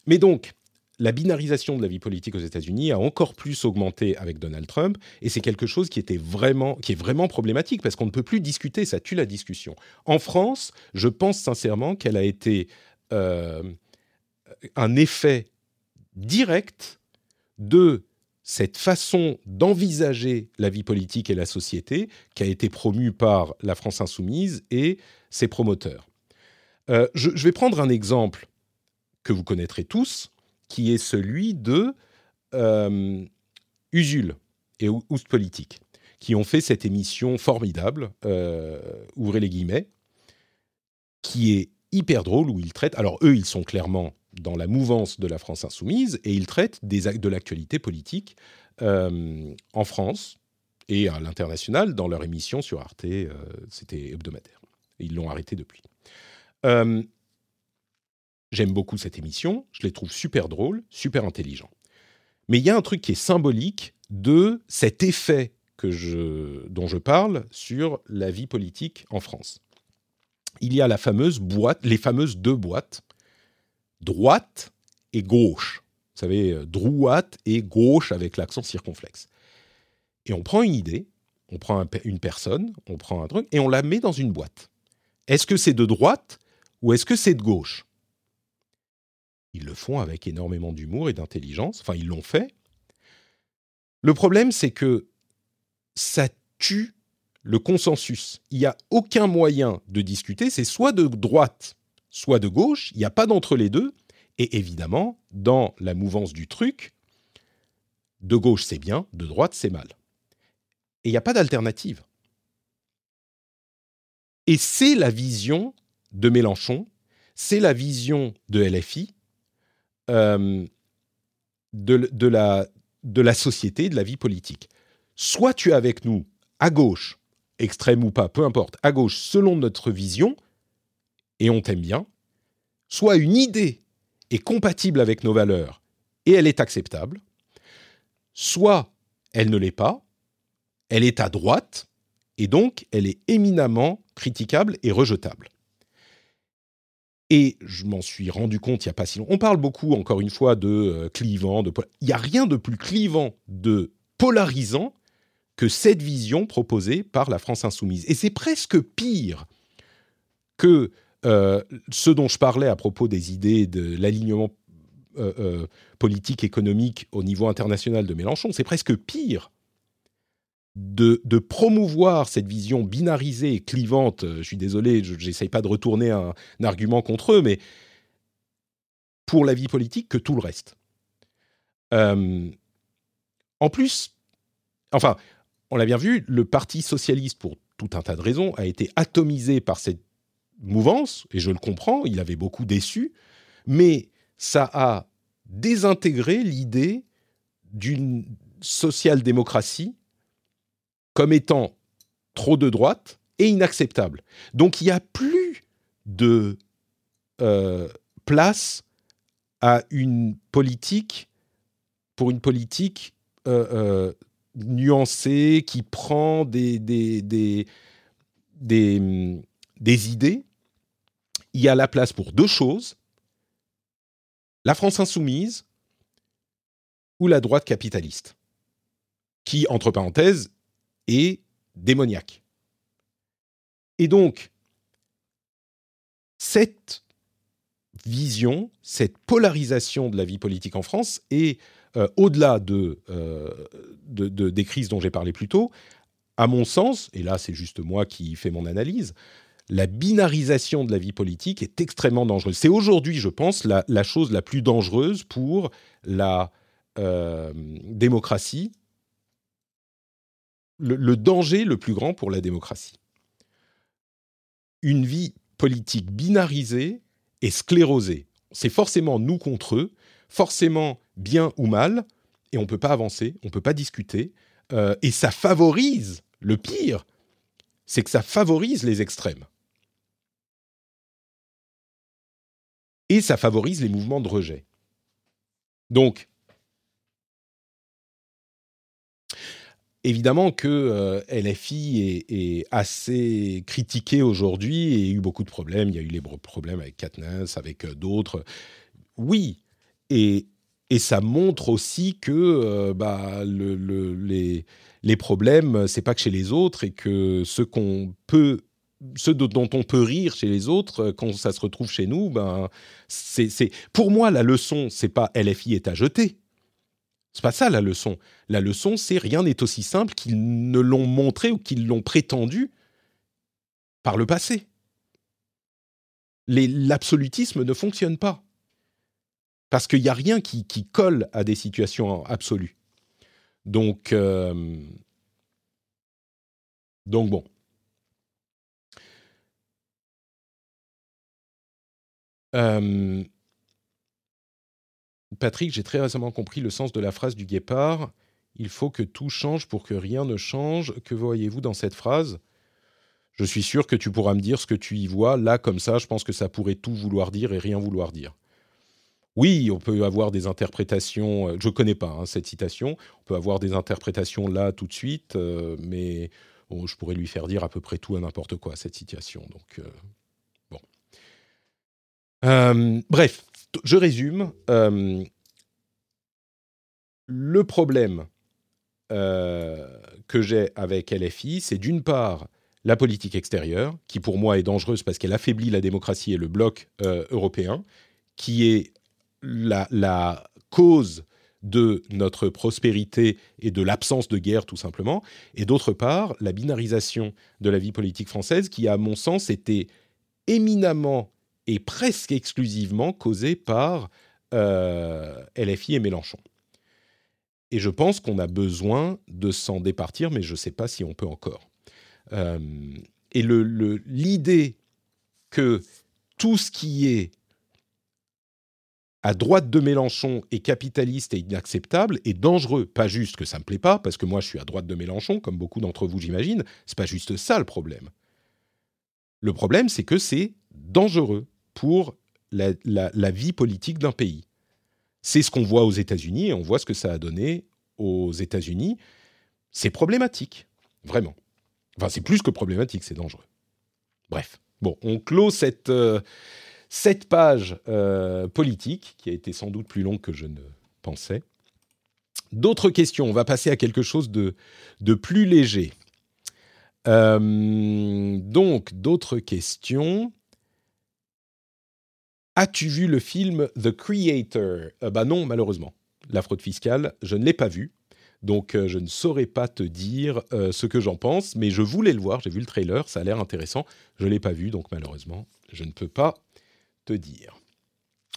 mais donc, la binarisation de la vie politique aux États-Unis a encore plus augmenté avec Donald Trump, et c'est quelque chose qui était vraiment, est vraiment problématique parce qu'on ne peut plus discuter, ça tue la discussion. En France, je pense sincèrement qu'elle a été euh, un effet direct de cette façon d'envisager la vie politique et la société qui a été promue par la France insoumise et ses promoteurs. Euh, je vais prendre un exemple que vous connaîtrez tous qui est celui de euh, Usul et Oust Politique, qui ont fait cette émission formidable, euh, ouvrez les guillemets, qui est hyper drôle, où ils traitent, alors eux, ils sont clairement dans la mouvance de la France insoumise, et ils traitent de l'actualité politique euh, en France et à l'international dans leur émission sur Arte, c'était hebdomadaire. ils l'ont arrêté depuis. J'aime beaucoup cette émission, je les trouve super drôles, super intelligents. Mais il y a un truc qui est symbolique de cet effet que dont je parle sur la vie politique en France. Il y a les fameuses deux boîtes, droite et gauche. Vous savez, euh, droite et gauche avec l'accent circonflexe. Et on prend une idée, on prend une personne, on prend un truc, et on la met dans une boîte. Est-ce que c'est de droite ou est-ce que c'est de gauche? Ils le font avec énormément d'humour et d'intelligence. Enfin, ils l'ont fait. Le problème, c'est que ça tue le consensus. Il n'y a aucun moyen de discuter. C'est soit de droite, soit de gauche. Il n'y a pas d'entre les deux. Et évidemment, dans la mouvance du truc, de gauche c'est bien, de droite c'est mal. Et il n'y a pas d'alternative. Et c'est la vision de Mélenchon, c'est la vision de LFI, euh, de, la, de la société, de la vie politique. Soit tu es avec nous à gauche, extrême ou pas, peu importe, à gauche selon notre vision, et on t'aime bien, soit une idée est compatible avec nos valeurs et elle est acceptable, soit elle ne l'est pas, elle est à droite, et donc elle est éminemment critiquable et rejetable. Et je m'en suis rendu compte il n'y a pas si longtemps. On parle beaucoup, encore une fois, de euh, clivant. De il n'y a rien de plus clivant, de polarisant que cette vision proposée par la France insoumise. Et c'est presque pire que euh, ce dont je parlais à propos des idées de l'alignement euh, politique, économique au niveau international de Mélenchon. C'est presque pire de, promouvoir cette vision binarisée et clivante. Euh, je suis désolé, je n'essaye pas de retourner un, argument contre eux, mais pour la vie politique que tout le reste. Euh, en plus, enfin, on l'a bien vu, le Parti socialiste, pour tout un tas de raisons, a été atomisé par cette mouvance, et je le comprends, il avait beaucoup déçu, mais ça a désintégré l'idée d'une social-démocratie comme étant trop de droite et inacceptable. Donc il n'y a plus de euh, place à une politique, pour une politique euh, euh, nuancée, qui prend des, des, des, des idées. Il y a la place pour deux choses, la France insoumise ou la droite capitaliste, qui, entre parenthèses, est démoniaque. Et donc, cette vision, cette polarisation de la vie politique en France est, euh, au-delà euh, de, des crises dont j'ai parlé plus tôt, à mon sens, et là c'est juste moi qui fais mon analyse, la binarisation de la vie politique est extrêmement dangereuse. C'est aujourd'hui, je pense, la, chose la plus dangereuse pour la euh, démocratie, le, danger le plus grand pour la démocratie. Une vie politique binarisée et sclérosée. C'est forcément nous contre eux, forcément bien ou mal, et on ne peut pas avancer, on ne peut pas discuter, euh, et ça favorise, le pire, c'est que ça favorise les extrêmes. Et ça favorise les mouvements de rejet. Donc, évidemment que euh, LFI est, assez critiqué aujourd'hui et a eu beaucoup de problèmes. Il y a eu les problèmes avec Katniss, avec euh, d'autres. Oui, et, ça montre aussi que euh, bah, le, les, les problèmes, c'est pas que chez les autres et que ce qu'on peut ceux dont on peut rire chez les autres, quand ça se retrouve chez nous, ben, c'est, pour moi la leçon, c'est pas LFI est à jeter, c'est pas ça la leçon. La leçon, c'est rien n'est aussi simple qu'ils ne l'ont montré ou qu'ils l'ont prétendu par le passé. L'absolutisme ne fonctionne pas. Parce qu'il n'y a rien qui, colle à des situations absolues. Donc, euh, donc bon. Euh, Patrick, j'ai très récemment compris le sens de la phrase du guépard. Il faut que tout change pour que rien ne change. Que voyez-vous dans cette phrase? Je suis sûr que tu pourras me dire ce que tu y vois. Là, comme ça, je pense que ça pourrait tout vouloir dire et rien vouloir dire. Oui, on peut avoir des interprétations. Euh, je ne connais pas hein, cette citation. On peut avoir des interprétations là tout de suite, euh, mais je pourrais lui faire dire à peu près tout à n'importe quoi cette citation. Donc euh, bon. bref, je résume. Euh, le problème euh, que j'ai avec LFI, c'est d'une part la politique extérieure, qui pour moi est dangereuse parce qu'elle affaiblit la démocratie et le bloc euh, européen, qui est la, la, cause de notre prospérité et de l'absence de guerre tout simplement, et d'autre part la binarisation de la vie politique française, qui à mon sens était éminemment est presque exclusivement causé par euh, LFI et Mélenchon. Et je pense qu'on a besoin de s'en départir, mais je ne sais pas si on peut encore. Euh, et l'idée que tout ce qui est à droite de Mélenchon est capitaliste et inacceptable est dangereux. Pas juste que ça me plaît pas, parce que moi je suis à droite de Mélenchon, comme beaucoup d'entre vous j'imagine. C'est pas juste ça le problème. Le problème, c'est que c'est dangereux pour la, vie politique d'un pays. C'est ce qu'on voit aux États-Unis et on voit ce que ça a donné aux États-Unis. C'est problématique, vraiment. Enfin, c'est plus que problématique, c'est dangereux. Bref, bon, on clôt cette, euh, cette page euh, politique qui a été sans doute plus longue que je ne pensais. D'autres questions, on va passer à quelque chose de, de plus léger. Euh, donc, d'autres questions. As-tu vu le film The Creator? Euh, Bah non, malheureusement. La fraude fiscale, je ne l'ai pas vu. Donc euh, je ne saurais pas te dire euh, ce que j'en pense, mais je voulais le voir, j'ai vu le trailer, ça a l'air intéressant. Je ne l'ai pas vu, donc malheureusement, je ne peux pas te dire.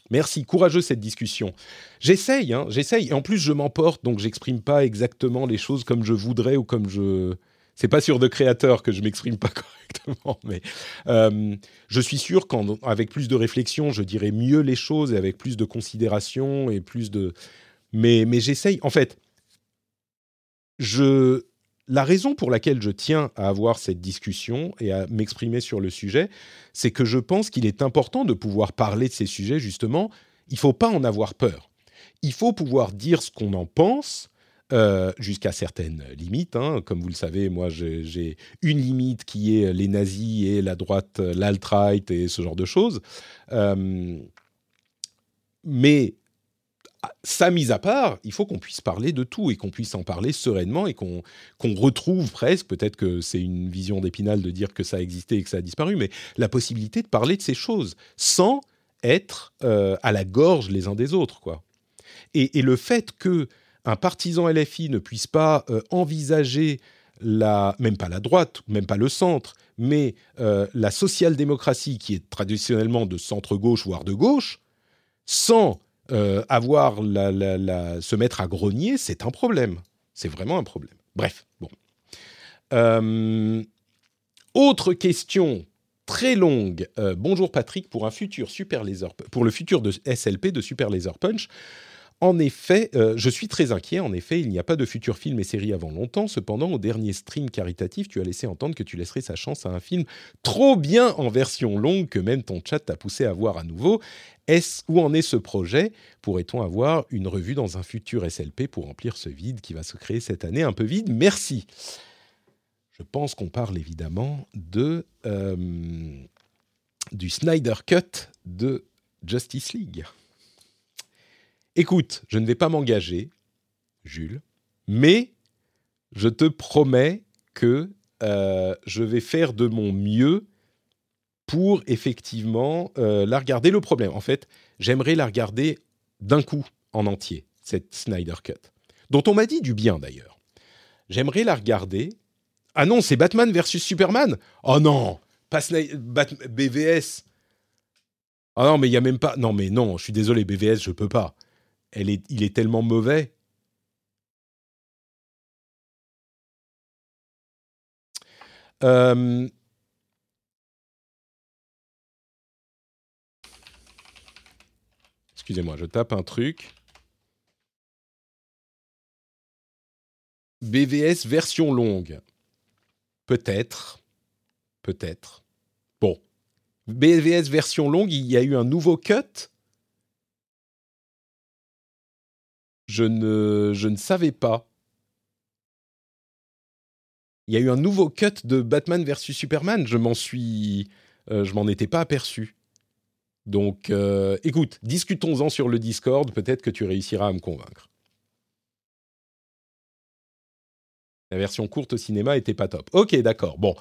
Merci, courageux cette discussion. J'essaye, hein, j'essaye. Et en plus, je m'emporte, donc j'exprime pas exactement les choses comme je voudrais ou comme je, c'est pas sur de créateur que je m'exprime pas <laughs> mais euh, je suis sûr qu'avec plus de réflexion, je dirais mieux les choses et avec plus de considération et plus de. Mais, mais j'essaye. En fait, je. La raison pour laquelle je tiens à avoir cette discussion et à m'exprimer sur le sujet, c'est que je pense qu'il est important de pouvoir parler de ces sujets, justement. Il ne faut pas en avoir peur. Il faut pouvoir dire ce qu'on en pense euh, jusqu'à certaines limites. Hein. Comme vous le savez, moi, j'ai une limite qui est les nazis et la droite, l'alt-right et ce genre de choses. Euh, mais ça mis à part, il faut qu'on puisse parler de tout et qu'on puisse en parler sereinement et qu'on retrouve presque, peut-être que c'est une vision d'épinal de dire que ça a existé et que ça a disparu, mais la possibilité de parler de ces choses sans être euh, à la gorge les uns des autres, quoi. Et, le fait que un partisan LFI ne puisse pas euh, envisager la, même pas la droite, même pas le centre, mais euh, la social-démocratie qui est traditionnellement de centre-gauche voire de gauche, sans euh, avoir la, se mettre à grogner, c'est un problème. C'est vraiment un problème. Bref, bon. Autre question très longue. Bonjour Patrick, pour un futur Super Laser, pour le futur de SLP de Super Laser Punch. En effet, je suis très inquiet. En effet, il n'y a pas de futur film et série avant longtemps. Cependant, au dernier stream caritatif, tu as laissé entendre que tu laisserais sa chance à un film trop bien en version longue que même ton chat t'a poussé à voir à nouveau. Est-ce où en est ce projet? Pourrait-on avoir une revue dans un futur SLP pour remplir ce vide qui va se créer cette année un peu vide? Merci. Je pense qu'on parle évidemment de euh, du Snyder Cut de Justice League. Écoute, je ne vais pas m'engager, Jules, mais je te promets que euh, je vais faire de mon mieux pour effectivement euh, la regarder. Le problème, en fait, j'aimerais la regarder d'un coup en entier, cette Snyder Cut, dont on m'a dit du bien d'ailleurs. J'aimerais la regarder. Ah non, c'est Batman versus Superman. Oh non, pas BVS. Ah non, mais il y a même pas. Non, mais non, je suis désolé, BVS, je peux pas. Elle est, il est tellement mauvais. Euh, Excusez-moi, je tape un truc. BVS version longue. Peut-être. Peut-être. Bon. BVS version longue, il y a eu un nouveau cut? Je ne, je ne savais pas. Il y a eu un nouveau cut de Batman versus Superman. Je m'en suis. Euh, je m'en étais pas aperçu. Donc, euh, écoute, discutons-en sur le Discord, peut-être que tu réussiras à me convaincre. La version courte au cinéma était pas top. Ok, d'accord. Bon,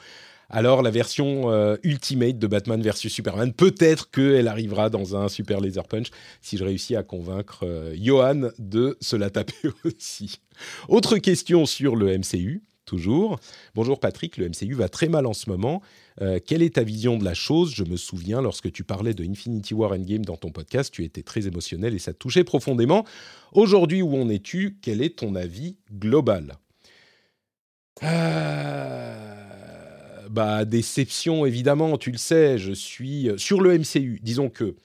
alors la version euh, Ultimate de Batman vs Superman, peut-être qu'elle arrivera dans un Super Laser Punch si je réussis à convaincre euh, Johan de se la taper <laughs> aussi. Autre question sur le MCU toujours. Bonjour Patrick, le MCU va très mal en ce moment. Euh, quelle est ta vision de la chose? Je me souviens, lorsque tu parlais de Infinity War Endgame dans ton podcast, tu étais très émotionnel et ça touchait profondément. Aujourd'hui, où en es-tu? Quel est ton avis global? Bah, déception, évidemment, tu le sais, je suis... Euh, sur le MCU, disons que...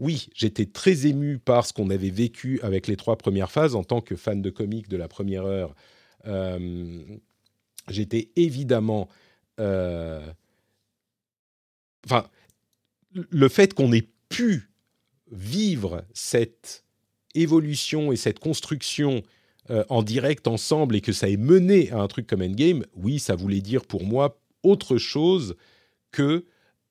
Oui, j'étais très ému par ce qu'on avait vécu avec les trois premières phases en tant que fan de comics de la première heure. Euh, j'étais évidemment... Euh, enfin, le fait qu'on ait pu vivre cette évolution et cette construction en direct ensemble et que ça ait mené à un truc comme Endgame, oui, ça voulait dire pour moi autre chose que,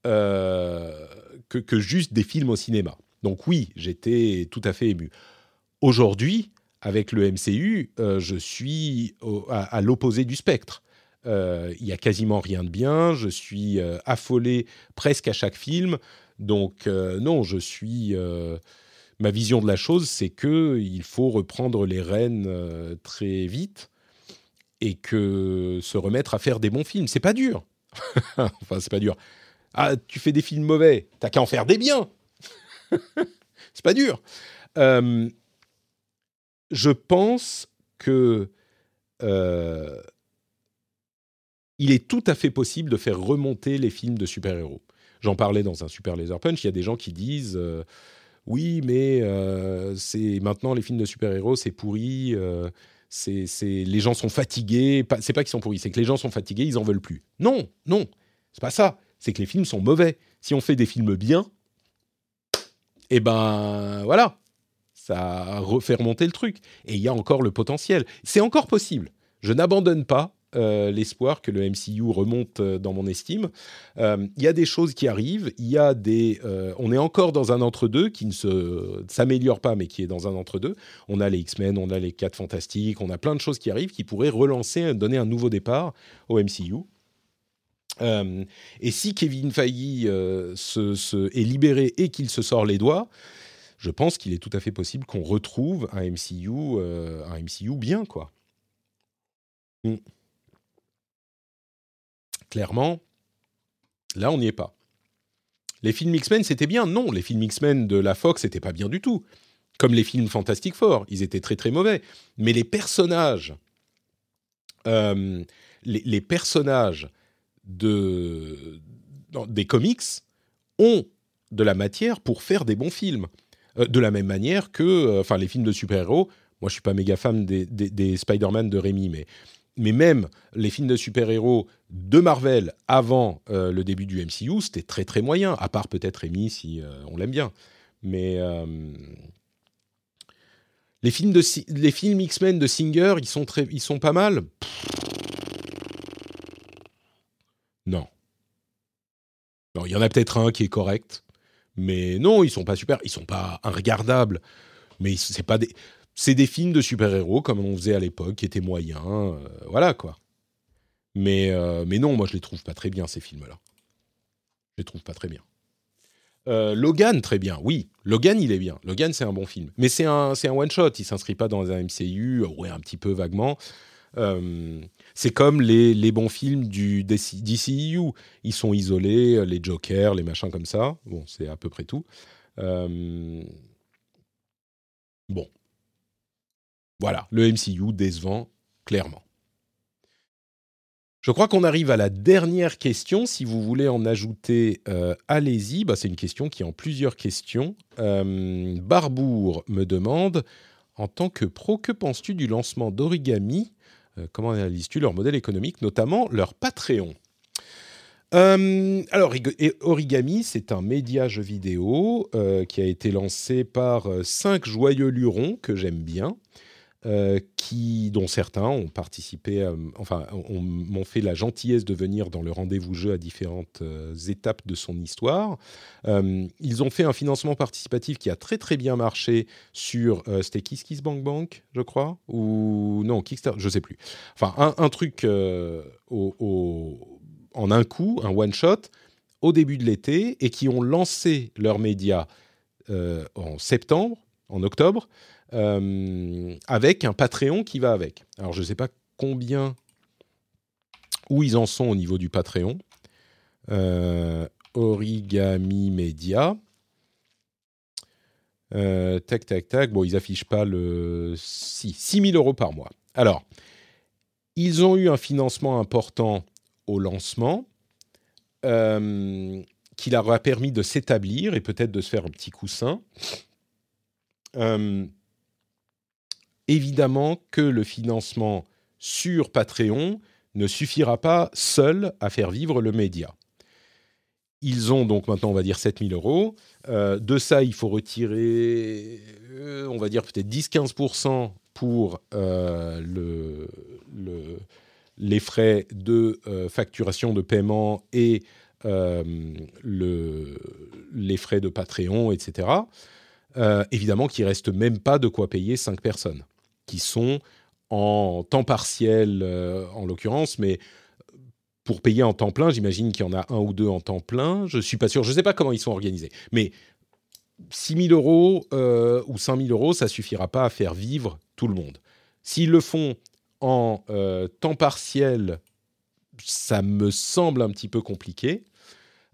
euh, que, que, juste des films au cinéma. Donc oui, j'étais tout à fait ému. Aujourd'hui, avec le MCU, je suis à l'opposé du spectre. Euh, il y a quasiment rien de bien. Je suis euh, affolé presque à chaque film. Donc euh, non, je suis. ma vision de la chose, c'est que il faut reprendre les rênes très vite et que se remettre à faire des bons films. C'est pas dur. <laughs> enfin, c'est pas dur. Ah, tu fais des films mauvais, t'as qu'à en faire des biens. <laughs> c'est pas dur. je pense que il est tout à fait possible de faire remonter les films de super-héros. J'en parlais dans un Super Laser Punch, il y a des gens qui disent euh, oui, mais euh, c'est maintenant les films de super-héros, c'est pourri, euh, c'est, les gens sont fatigués. C'est pas qu'ils sont pourris, c'est que les gens sont fatigués, ils en veulent plus. Non, non, c'est pas ça. C'est que les films sont mauvais. Si on fait des films bien, eh ben voilà, ça refait remonter le truc. Et il y a encore le potentiel. C'est encore possible. Je n'abandonne pas euh, l'espoir que le MCU remonte euh, dans mon estime. Il y a des choses qui arrivent, il y a des, on est encore dans un entre-deux qui ne s'améliore pas, mais qui est dans un entre-deux. On a les X-Men, on a les 4 Fantastiques, on a plein de choses qui arrivent qui pourraient relancer, donner un nouveau départ au MCU. et si Kevin Feige se, est libéré et qu'il se sort les doigts, je pense qu'il est tout à fait possible qu'on retrouve un MCU, un MCU bien, quoi. Mm. Clairement, là, on n'y est pas. Les films X-Men, c'était bien Non, les films X-Men de la Fox, c'était pas bien du tout. Comme les films Fantastic Four, ils étaient très très mauvais. Mais les personnages, euh, les, personnages de, des comics ont de la matière pour faire des bons films. Euh, de la même manière que, euh, enfin, les films de super-héros. Moi, je suis pas méga fan des, des, des Spider-Man de Rémi, mais mais même les films de super-héros de Marvel avant euh, le début du MCU, c'était très très moyen, à part peut-être Amy si euh, on l'aime bien. Mais euh, les films films X-Men de Singer, ils sont très, ils sont pas mal. Non. Il y en a peut-être un qui est correct, mais non, ils sont pas super, ils sont pas regardables. Mais c'est pas des c'est des films de super-héros comme on faisait à l'époque, qui étaient moyens, euh, voilà quoi. Mais, euh, mais non, moi je les trouve pas très bien ces films-là. Je les trouve pas très bien. Euh, Logan, très bien, oui. Logan, il est bien. Logan, c'est un bon film. Mais c'est un, un one-shot, il s'inscrit pas dans un MCU, ouais, un petit peu vaguement. c'est comme les, les, bons films du DCEU. Ils sont isolés, les Jokers, les machins comme ça. Bon, c'est à peu près tout. bon, voilà, le MCU décevant, clairement. Je crois qu'on arrive à la dernière question. Si vous voulez en ajouter, euh, allez-y. Bah, c'est une question qui est en plusieurs questions. Euh, Barbour me demande, en tant que pro, que penses-tu du lancement d'Origami? Euh, Comment analyses-tu leur modèle économique, notamment leur Patreon? Alors, Origami, c'est un média jeu vidéo qui a été lancé par cinq joyeux lurons que j'aime bien. Euh, qui, dont certains ont participé, enfin, m'ont fait la gentillesse de venir dans le rendez-vous jeu à différentes euh, étapes de son histoire. Euh, ils ont fait un financement participatif qui a très très bien marché sur, c'était Kiss Kiss Bank Bank, je crois, ou non, Kickstarter, je sais plus. Enfin, un, truc en un coup, un one-shot, au début de l'été, et qui ont lancé leurs médias en septembre, en octobre, euh, avec un Patreon qui va avec. Alors je ne sais pas combien, où ils en sont au niveau du Patreon. Euh, Origami Media. Euh, tac, tac, tac. Bon, ils affichent pas le... Si, 6 000 euros par mois. Alors, ils ont eu un financement important au lancement qui leur a permis de s'établir et peut-être de se faire un petit coussin. Euh, évidemment que le financement sur Patreon ne suffira pas seul à faire vivre le média. Ils ont donc maintenant, on va dire, 7000 euros. Euh, de ça, il faut retirer, euh, on va dire peut-être 10-15% pour euh, le, les frais de facturation de paiement et le, les frais de Patreon, etc. évidemment qu'il ne reste même pas de quoi payer 5 personnes qui sont en temps partiel euh, en l'occurrence, mais pour payer en temps plein, j'imagine qu'il y en a un ou deux en temps plein. Je suis pas sûr, je ne sais pas comment ils sont organisés. Mais 6 000 euros euh, ou 5 000 euros, ça suffira pas à faire vivre tout le monde. S'ils le font en euh, temps partiel, ça me semble un petit peu compliqué.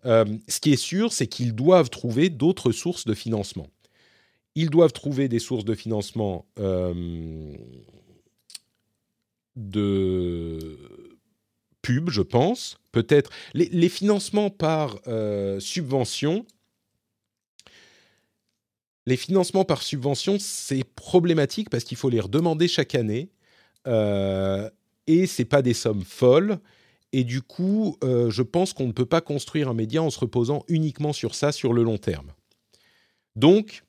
ce qui est sûr, c'est qu'ils doivent trouver d'autres sources de financement ils doivent trouver des sources de financement euh, de pub, je pense. Peut-être les, financements par euh, subvention. Les financements par subvention, c'est problématique parce qu'il faut les redemander chaque année euh, et c'est pas des sommes folles. Et du coup, euh, je pense qu'on ne peut pas construire un média en se reposant uniquement sur ça sur le long terme. Donc,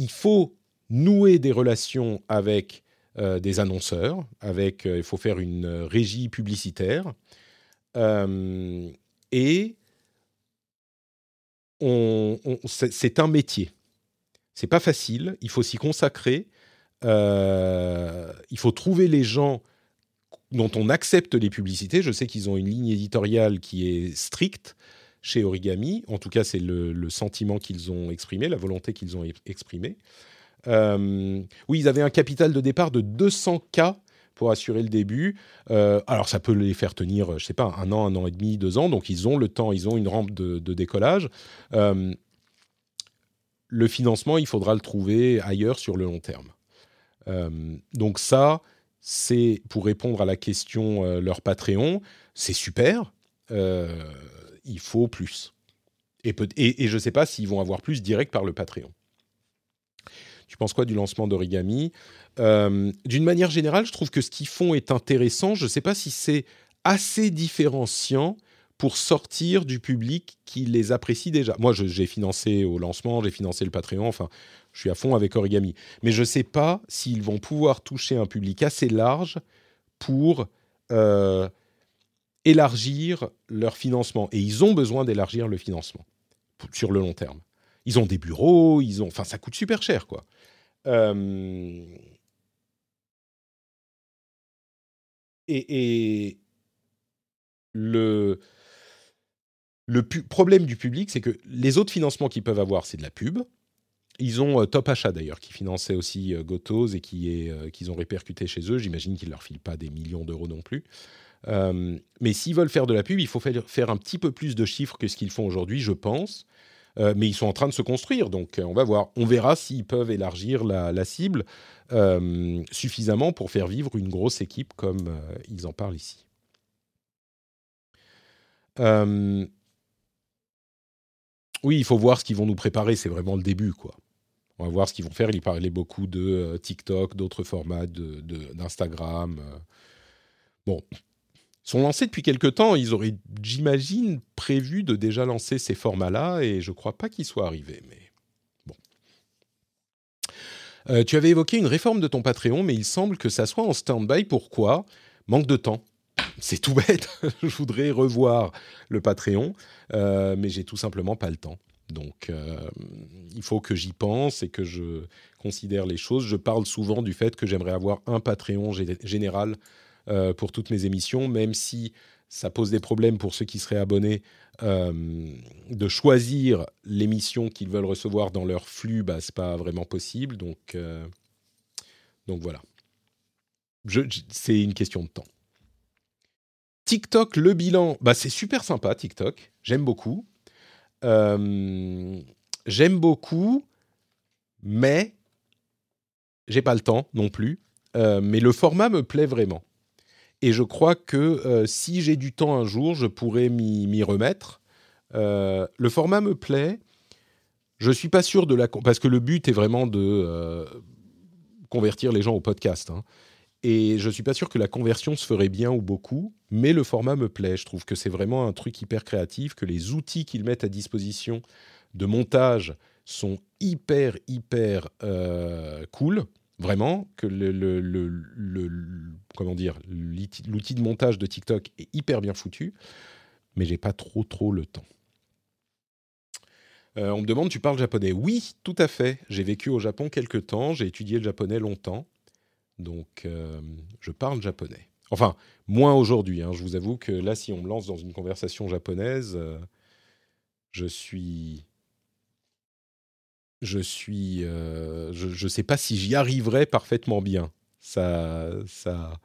il faut nouer des relations avec des annonceurs. Avec, il faut faire une régie publicitaire. et c'est un métier. C'est pas facile. Il faut s'y consacrer. il faut trouver les gens dont on accepte les publicités. Je sais qu'ils ont une ligne éditoriale qui est stricte chez Origami. En tout cas, c'est le, sentiment qu'ils ont exprimé, la volonté qu'ils ont exprimée. Euh, oui, ils avaient un capital de départ de 200K pour assurer le début. Euh, alors, ça peut les faire tenir, je sais pas, un an, un an et demi, deux ans. Donc, ils ont le temps, ils ont une rampe de, décollage. Euh, le financement, il faudra le trouver ailleurs sur le long terme. donc ça, c'est pour répondre à la question leur Patreon, c'est super. Il faut plus. Et, et, je ne sais pas s'ils vont avoir plus direct par le Patreon. Tu penses quoi du lancement d'Origami? Euh, D'une manière générale, je trouve que ce qu'ils font est intéressant. Je ne sais pas si c'est assez différenciant pour sortir du public qui les apprécie déjà. Moi, j'ai financé au lancement, j'ai financé le Patreon, enfin, je suis à fond avec Origami. Mais je ne sais pas s'ils vont pouvoir toucher un public assez large pour euh, élargir leur financement. Et ils ont besoin d'élargir le financement sur le long terme. Ils ont des bureaux, ils ont, enfin, ça coûte super cher, quoi. Euh, et, le, problème du public, c'est que les autres financements qu'ils peuvent avoir, c'est de la pub. Ils ont euh, Top Achat d'ailleurs, qui finançait aussi euh, Gotos et qui euh, qu'ils ont répercuté chez eux. J'imagine qu'ils ne leur filent pas des millions d'euros non plus. Mais s'ils veulent faire de la pub, il faut faire un petit peu plus de chiffres que ce qu'ils font aujourd'hui, je pense. mais ils sont en train de se construire, donc on va voir. On verra s'ils peuvent élargir la, cible suffisamment pour faire vivre une grosse équipe comme ils en parlent ici. oui, il faut voir ce qu'ils vont nous préparer. C'est vraiment le début, quoi. On va voir ce qu'ils vont faire. Il parlait beaucoup de euh, TikTok, d'autres formats d'Instagram. Euh. Bon, sont lancés depuis quelques temps. Ils auraient, j'imagine, prévu de déjà lancer ces formats-là, et je ne crois pas qu'ils soient arrivés. Mais bon. Euh, tu avais évoqué une réforme de ton Patreon, mais il semble que ça soit en stand-by. Pourquoi? Manque de temps. C'est tout bête. <laughs> je voudrais revoir le Patreon, mais j'ai tout simplement pas le temps. Donc, euh, il faut que j'y pense et que je considère les choses. Je parle souvent du fait que j'aimerais avoir un Patreon général euh, pour toutes mes émissions, même si ça pose des problèmes pour ceux qui seraient abonnés euh, de choisir l'émission qu'ils veulent recevoir dans leur flux. Bah, c'est pas vraiment possible. Donc, donc voilà. c'est une question de temps. TikTok, le bilan, bah, c'est super sympa TikTok. J'aime beaucoup. Euh, j'aime beaucoup, mais j'ai pas le temps non plus. Euh, mais le format me plaît vraiment. Et je crois que euh, si j'ai du temps un jour, je pourrais m'y remettre. le format me plaît. Je suis pas sûr de la parce que le but est vraiment de convertir les gens au podcast. Hein. Et je suis pas sûr que la conversion se ferait bien ou beaucoup, mais le format me plaît. Je trouve que c'est vraiment un truc hyper créatif, que les outils qu'ils mettent à disposition de montage sont hyper, hyper euh, cool. Vraiment, que le, comment dire, l'outil de montage de TikTok est hyper bien foutu, mais j'ai pas trop, trop le temps. Euh, on me demande, tu parles japonais Oui, tout à fait. J'ai vécu au Japon quelques temps, j'ai étudié le japonais longtemps. Donc, euh, je parle japonais. Enfin, moins aujourd'hui. Hein. Je vous avoue que là, si on me lance dans une conversation japonaise, euh, je suis. Je suis. Euh, je ne sais pas si j'y arriverai parfaitement bien. Ça. ça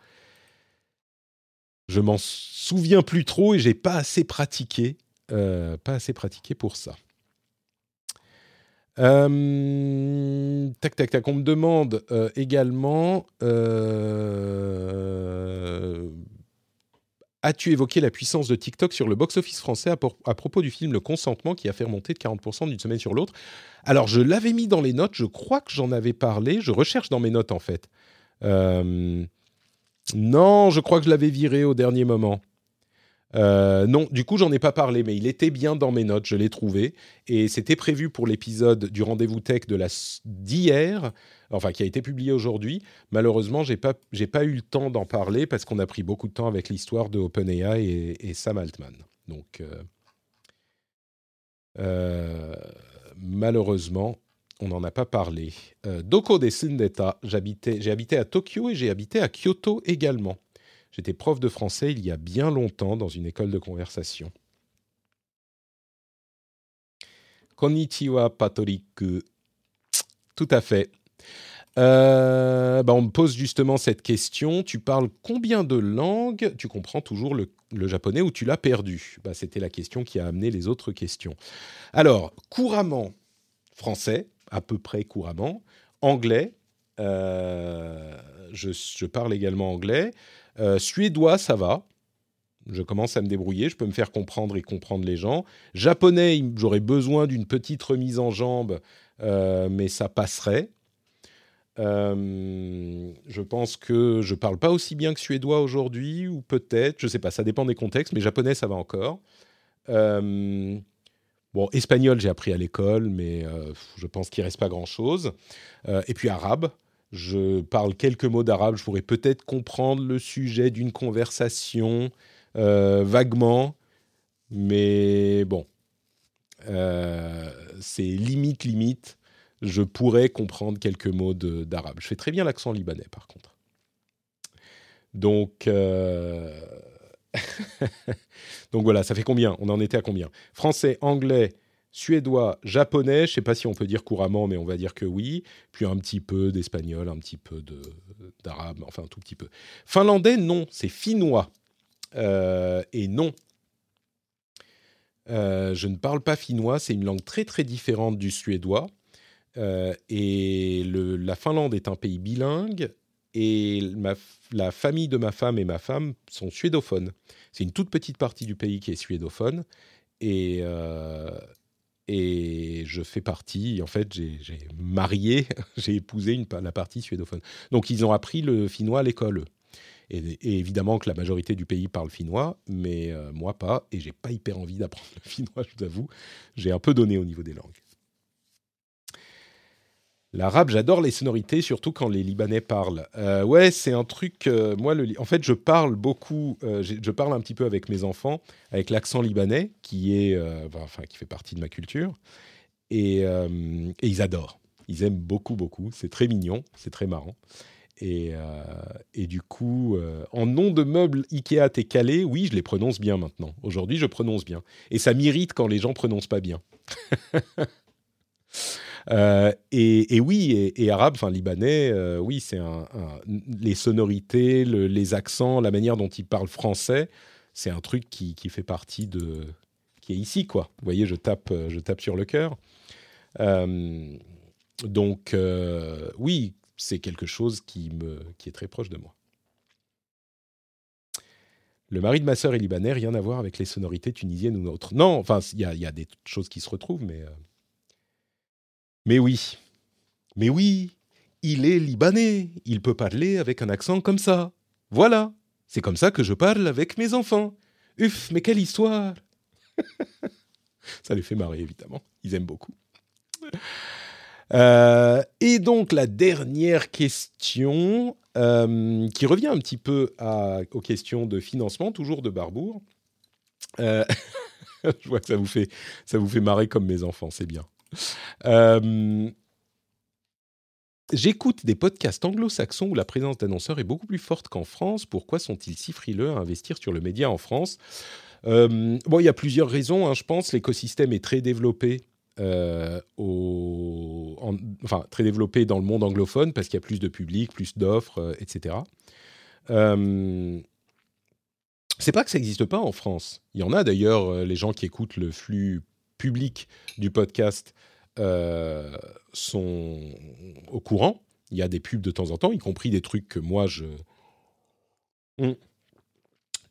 je m'en souviens plus trop et j'ai pas assez pratiqué. pas assez pratiqué pour ça. Euh, tac, tac, tac. On me demande euh, également euh, As-tu évoqué la puissance de TikTok sur le box-office français à, propos du film Le Consentement qui a fait remonter de 40% d'une semaine sur l'autre? Alors, je l'avais mis dans les notes. Je crois que j'en avais parlé. Je recherche dans mes notes, en fait. non, je crois que je l'avais viré au dernier moment. Euh, non, du coup, j'en ai pas parlé, mais il était bien dans mes notes, je l'ai trouvé. Et c'était prévu pour l'épisode du rendez-vous tech de la d'hier, enfin qui a été publié aujourd'hui. Malheureusement, j'ai pas pas eu le temps d'en parler parce qu'on a pris beaucoup de temps avec l'histoire de OpenAI et, Sam Altman. Donc euh, euh, malheureusement, on n'en a pas parlé. Doko de Sindeta, j'ai habité à Tokyo et j'ai habité à Kyoto également. J'étais prof de français il y a bien longtemps dans une école de conversation. Konnichiwa, Patoriku. Tout à fait. Euh, bah, on me pose justement cette question. Tu parles combien de langues? Tu comprends toujours le, japonais ou tu l'as perdu? Bah, C'était la question qui a amené les autres questions. Alors, couramment, français, à peu près couramment. Anglais, euh, je, parle également anglais. Euh, suédois, ça va. Je commence à me débrouiller, je peux me faire comprendre et comprendre les gens. Japonais, j'aurais besoin d'une petite remise en jambe, euh, mais ça passerait. Euh, je pense que je parle pas aussi bien que suédois aujourd'hui, ou peut-être, je sais pas, ça dépend des contextes, mais japonais, ça va encore. bon, espagnol, j'ai appris à l'école, mais je pense qu'il reste pas grand-chose. et puis arabe, je parle quelques mots d'arabe, je pourrais peut-être comprendre le sujet d'une conversation euh, vaguement, mais bon, euh, c'est limite, limite. Je pourrais comprendre quelques mots d'arabe. Je fais très bien l'accent libanais, par contre. Donc, euh, <laughs> donc voilà, ça fait combien? On en était à combien? Français, anglais, suédois, japonais, je ne sais pas si on peut dire couramment, mais on va dire que oui, puis un petit peu d'espagnol, un petit peu d'arabe, enfin un tout petit peu. Finlandais, non, c'est finnois. Euh, et non, euh, je ne parle pas finnois, c'est une langue très très différente du suédois. Euh, et la Finlande est un pays bilingue, et la famille de ma femme et ma femme sont suédophones. C'est une toute petite partie du pays qui est suédophone. Et, et je fais partie, en fait, j'ai marié, <laughs> j'ai épousé une, la partie suédophone. Donc ils ont appris le finnois à l'école. Et, évidemment que la majorité du pays parle finnois, mais euh, moi pas, et j'ai pas hyper envie d'apprendre le <laughs> finnois, je vous avoue. J'ai un peu donné au niveau des langues. L'arabe, j'adore les sonorités, surtout quand les Libanais parlent. Euh, ouais, c'est un truc. Euh, moi, en fait, je parle beaucoup. Euh, je parle un petit peu avec mes enfants, avec l'accent libanais, qui est, enfin, qui fait partie de ma culture, et, ils adorent. Ils aiment beaucoup, beaucoup. C'est très mignon, c'est très marrant. Et, et du coup, en nom de meubles Ikea t'es calé, oui, je les prononce bien maintenant. Aujourd'hui, je prononce bien. Et ça m'irrite quand les gens prononcent pas bien. <laughs> Euh, et, oui, et, arabe, enfin libanais, euh, oui, c'est un, les sonorités, les accents, la manière dont ils parlent français, c'est un truc qui, fait partie de, qui est ici, quoi. Vous voyez, je tape, je tape sur le cœur. Euh, donc, oui, c'est quelque chose qui, me, qui est très proche de moi. Le mari de ma sœur est libanais, rien à voir avec les sonorités tunisiennes ou autres. Non, enfin, il y, y, a des choses qui se retrouvent, mais mais oui, mais oui, il est libanais, il peut parler avec un accent comme ça. Voilà, c'est comme ça que je parle avec mes enfants. Uf, mais quelle histoire <laughs> Ça les fait marrer, évidemment. Ils aiment beaucoup. Euh, et donc la dernière question, euh, qui revient un petit peu aux questions de financement, toujours de Barbour. Euh, <laughs> je vois que ça vous fait, ça vous fait marrer comme mes enfants, c'est bien. Euh, j'écoute des podcasts anglo-saxons où la présence d'annonceurs est beaucoup plus forte qu'en France. Pourquoi sont-ils si frileux à investir sur le média en France? Euh, Bon, il y a plusieurs raisons. Hein, je pense l'écosystème est très développé. Euh, enfin, très développé dans le monde anglophone parce qu'il y a plus de public, plus d'offres, etc. c'est pas que ça n'existe pas en France. Il y en a d'ailleurs, les gens qui écoutent le flux public du podcast euh, sont au courant. Il y a des pubs de temps en temps, y compris des trucs que moi je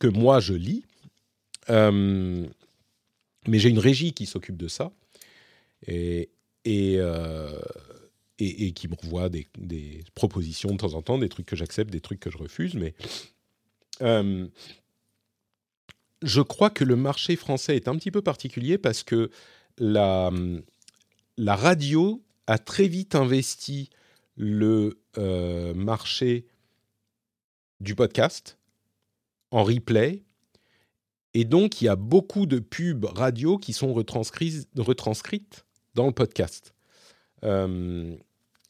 que moi je lis. Euh, mais j'ai une régie qui s'occupe de ça et, et, euh, et, qui me revoit des, des, propositions de temps en temps, des trucs que j'accepte, des trucs que je refuse. Mais je crois que le marché français est un petit peu particulier parce que la, radio a très vite investi le euh, marché du podcast en replay. Et donc, il y a beaucoup de pubs radio qui sont retranscrites, retranscrites dans le podcast. Euh,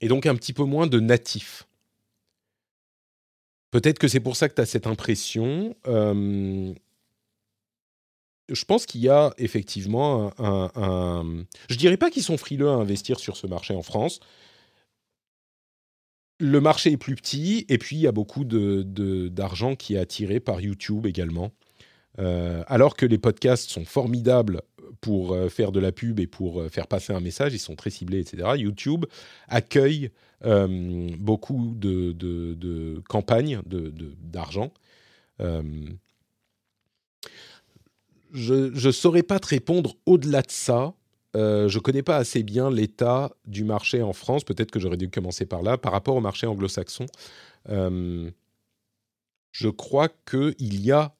et donc, un petit peu moins de natifs. Peut-être que c'est pour ça que tu as cette impression. Euh, je pense qu'il y a effectivement un, un, Je dirais pas qu'ils sont frileux à investir sur ce marché en France. Le marché est plus petit et puis il y a beaucoup d'argent qui est attiré par YouTube également. Euh, alors que les podcasts sont formidables pour euh, faire de la pub et pour euh, faire passer un message, ils sont très ciblés, etc. YouTube accueille beaucoup de, de campagnes d'argent. Je ne saurais pas te répondre au-delà de ça. Euh, je ne connais pas assez bien l'état du marché en France. Peut-être que j'aurais dû commencer par là. Par rapport au marché anglo-saxon, euh, je crois qu'il y a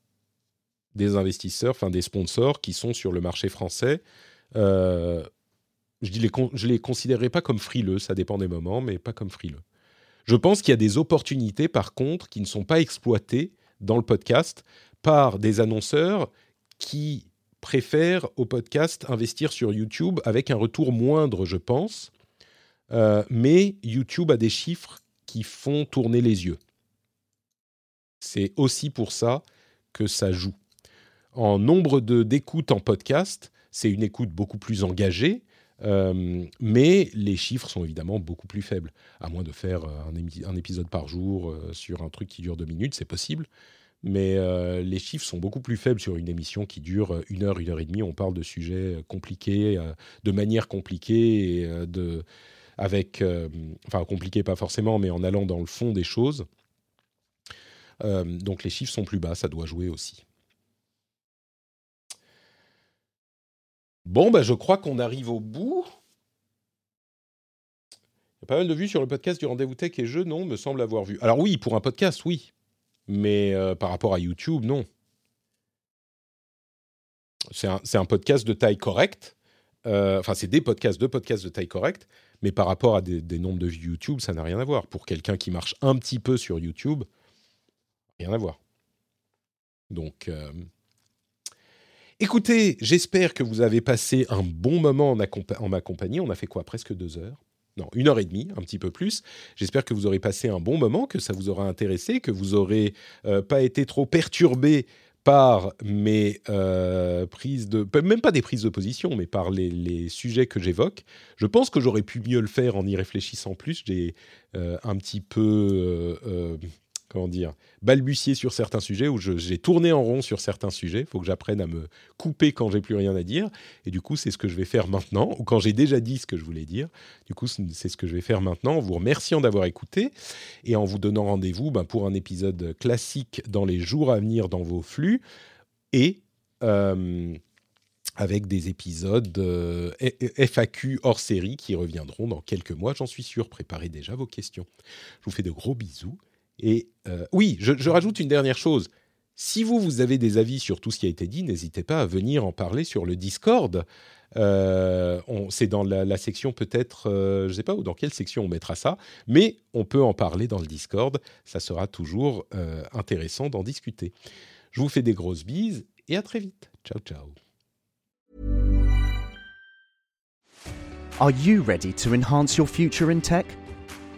des investisseurs, enfin des sponsors qui sont sur le marché français. Euh, je ne les, les considérerai pas comme frileux, ça dépend des moments, mais pas comme frileux. Je pense qu'il y a des opportunités, par contre, qui ne sont pas exploitées dans le podcast par des annonceurs qui préfèrent au podcast investir sur YouTube avec un retour moindre, je pense. Euh, mais YouTube a des chiffres qui font tourner les yeux. C'est aussi pour ça que ça joue. En nombre d'écoutes en podcast, c'est une écoute beaucoup plus engagée, euh, mais les chiffres sont évidemment beaucoup plus faibles. À moins de faire un, un épisode par jour euh, sur un truc qui dure deux minutes, c'est possible mais euh, les chiffres sont beaucoup plus faibles sur une émission qui dure euh, une heure, une heure et demie. On parle de sujets euh, compliqués, de manière compliquée, et de, avec, enfin compliqué pas forcément, mais en allant dans le fond des choses. donc les chiffres sont plus bas, ça doit jouer aussi. Bon, bah, je crois qu'on arrive au bout. Il y a pas mal de vues sur le podcast du Rendez-vous Tech et Jeux, non, me semble avoir vu. Alors oui, pour un podcast, oui. Mais euh, par rapport à YouTube, non. C'est un, podcast de taille correcte. Euh, enfin, c'est des podcasts, deux podcasts de taille correcte. Mais par rapport à des, nombres de vues YouTube, ça n'a rien à voir. Pour quelqu'un qui marche un petit peu sur YouTube, rien à voir. Donc, euh, écoutez, j'espère que vous avez passé un bon moment en, en ma compagnie. On a fait quoi? Presque deux heures non, une heure et demie, un petit peu plus. J'espère que vous aurez passé un bon moment, que ça vous aura intéressé, que vous aurez euh, pas été trop perturbé par mes euh, prises de, même pas des prises de position, mais par les, sujets que j'évoque. Je pense que j'aurais pu mieux le faire en y réfléchissant plus. J'ai euh, un petit peu comment dire, balbutier sur certains sujets, où j'ai tourné en rond sur certains sujets. Il faut que j'apprenne à me couper quand j'ai plus rien à dire. Et du coup, c'est ce que je vais faire maintenant, ou quand j'ai déjà dit ce que je voulais dire. Du coup, c'est ce que je vais faire maintenant, en vous remerciant d'avoir écouté et en vous donnant rendez-vous ben, pour un épisode classique dans les jours à venir dans vos flux et euh, avec des épisodes euh, FAQ hors série qui reviendront dans quelques mois, j'en suis sûr. Préparez déjà vos questions. Je vous fais de gros bisous et euh, oui, je, rajoute une dernière chose. Si vous, vous avez des avis sur tout ce qui a été dit, n'hésitez pas à venir en parler sur le Discord. Euh, c'est dans la, section peut-être, euh, je ne sais pas où, dans quelle section on mettra ça, mais on peut en parler dans le Discord. Ça sera toujours intéressant d'en discuter. Je vous fais des grosses bises et à très vite. Ciao, ciao. Are you ready to enhance your future in tech?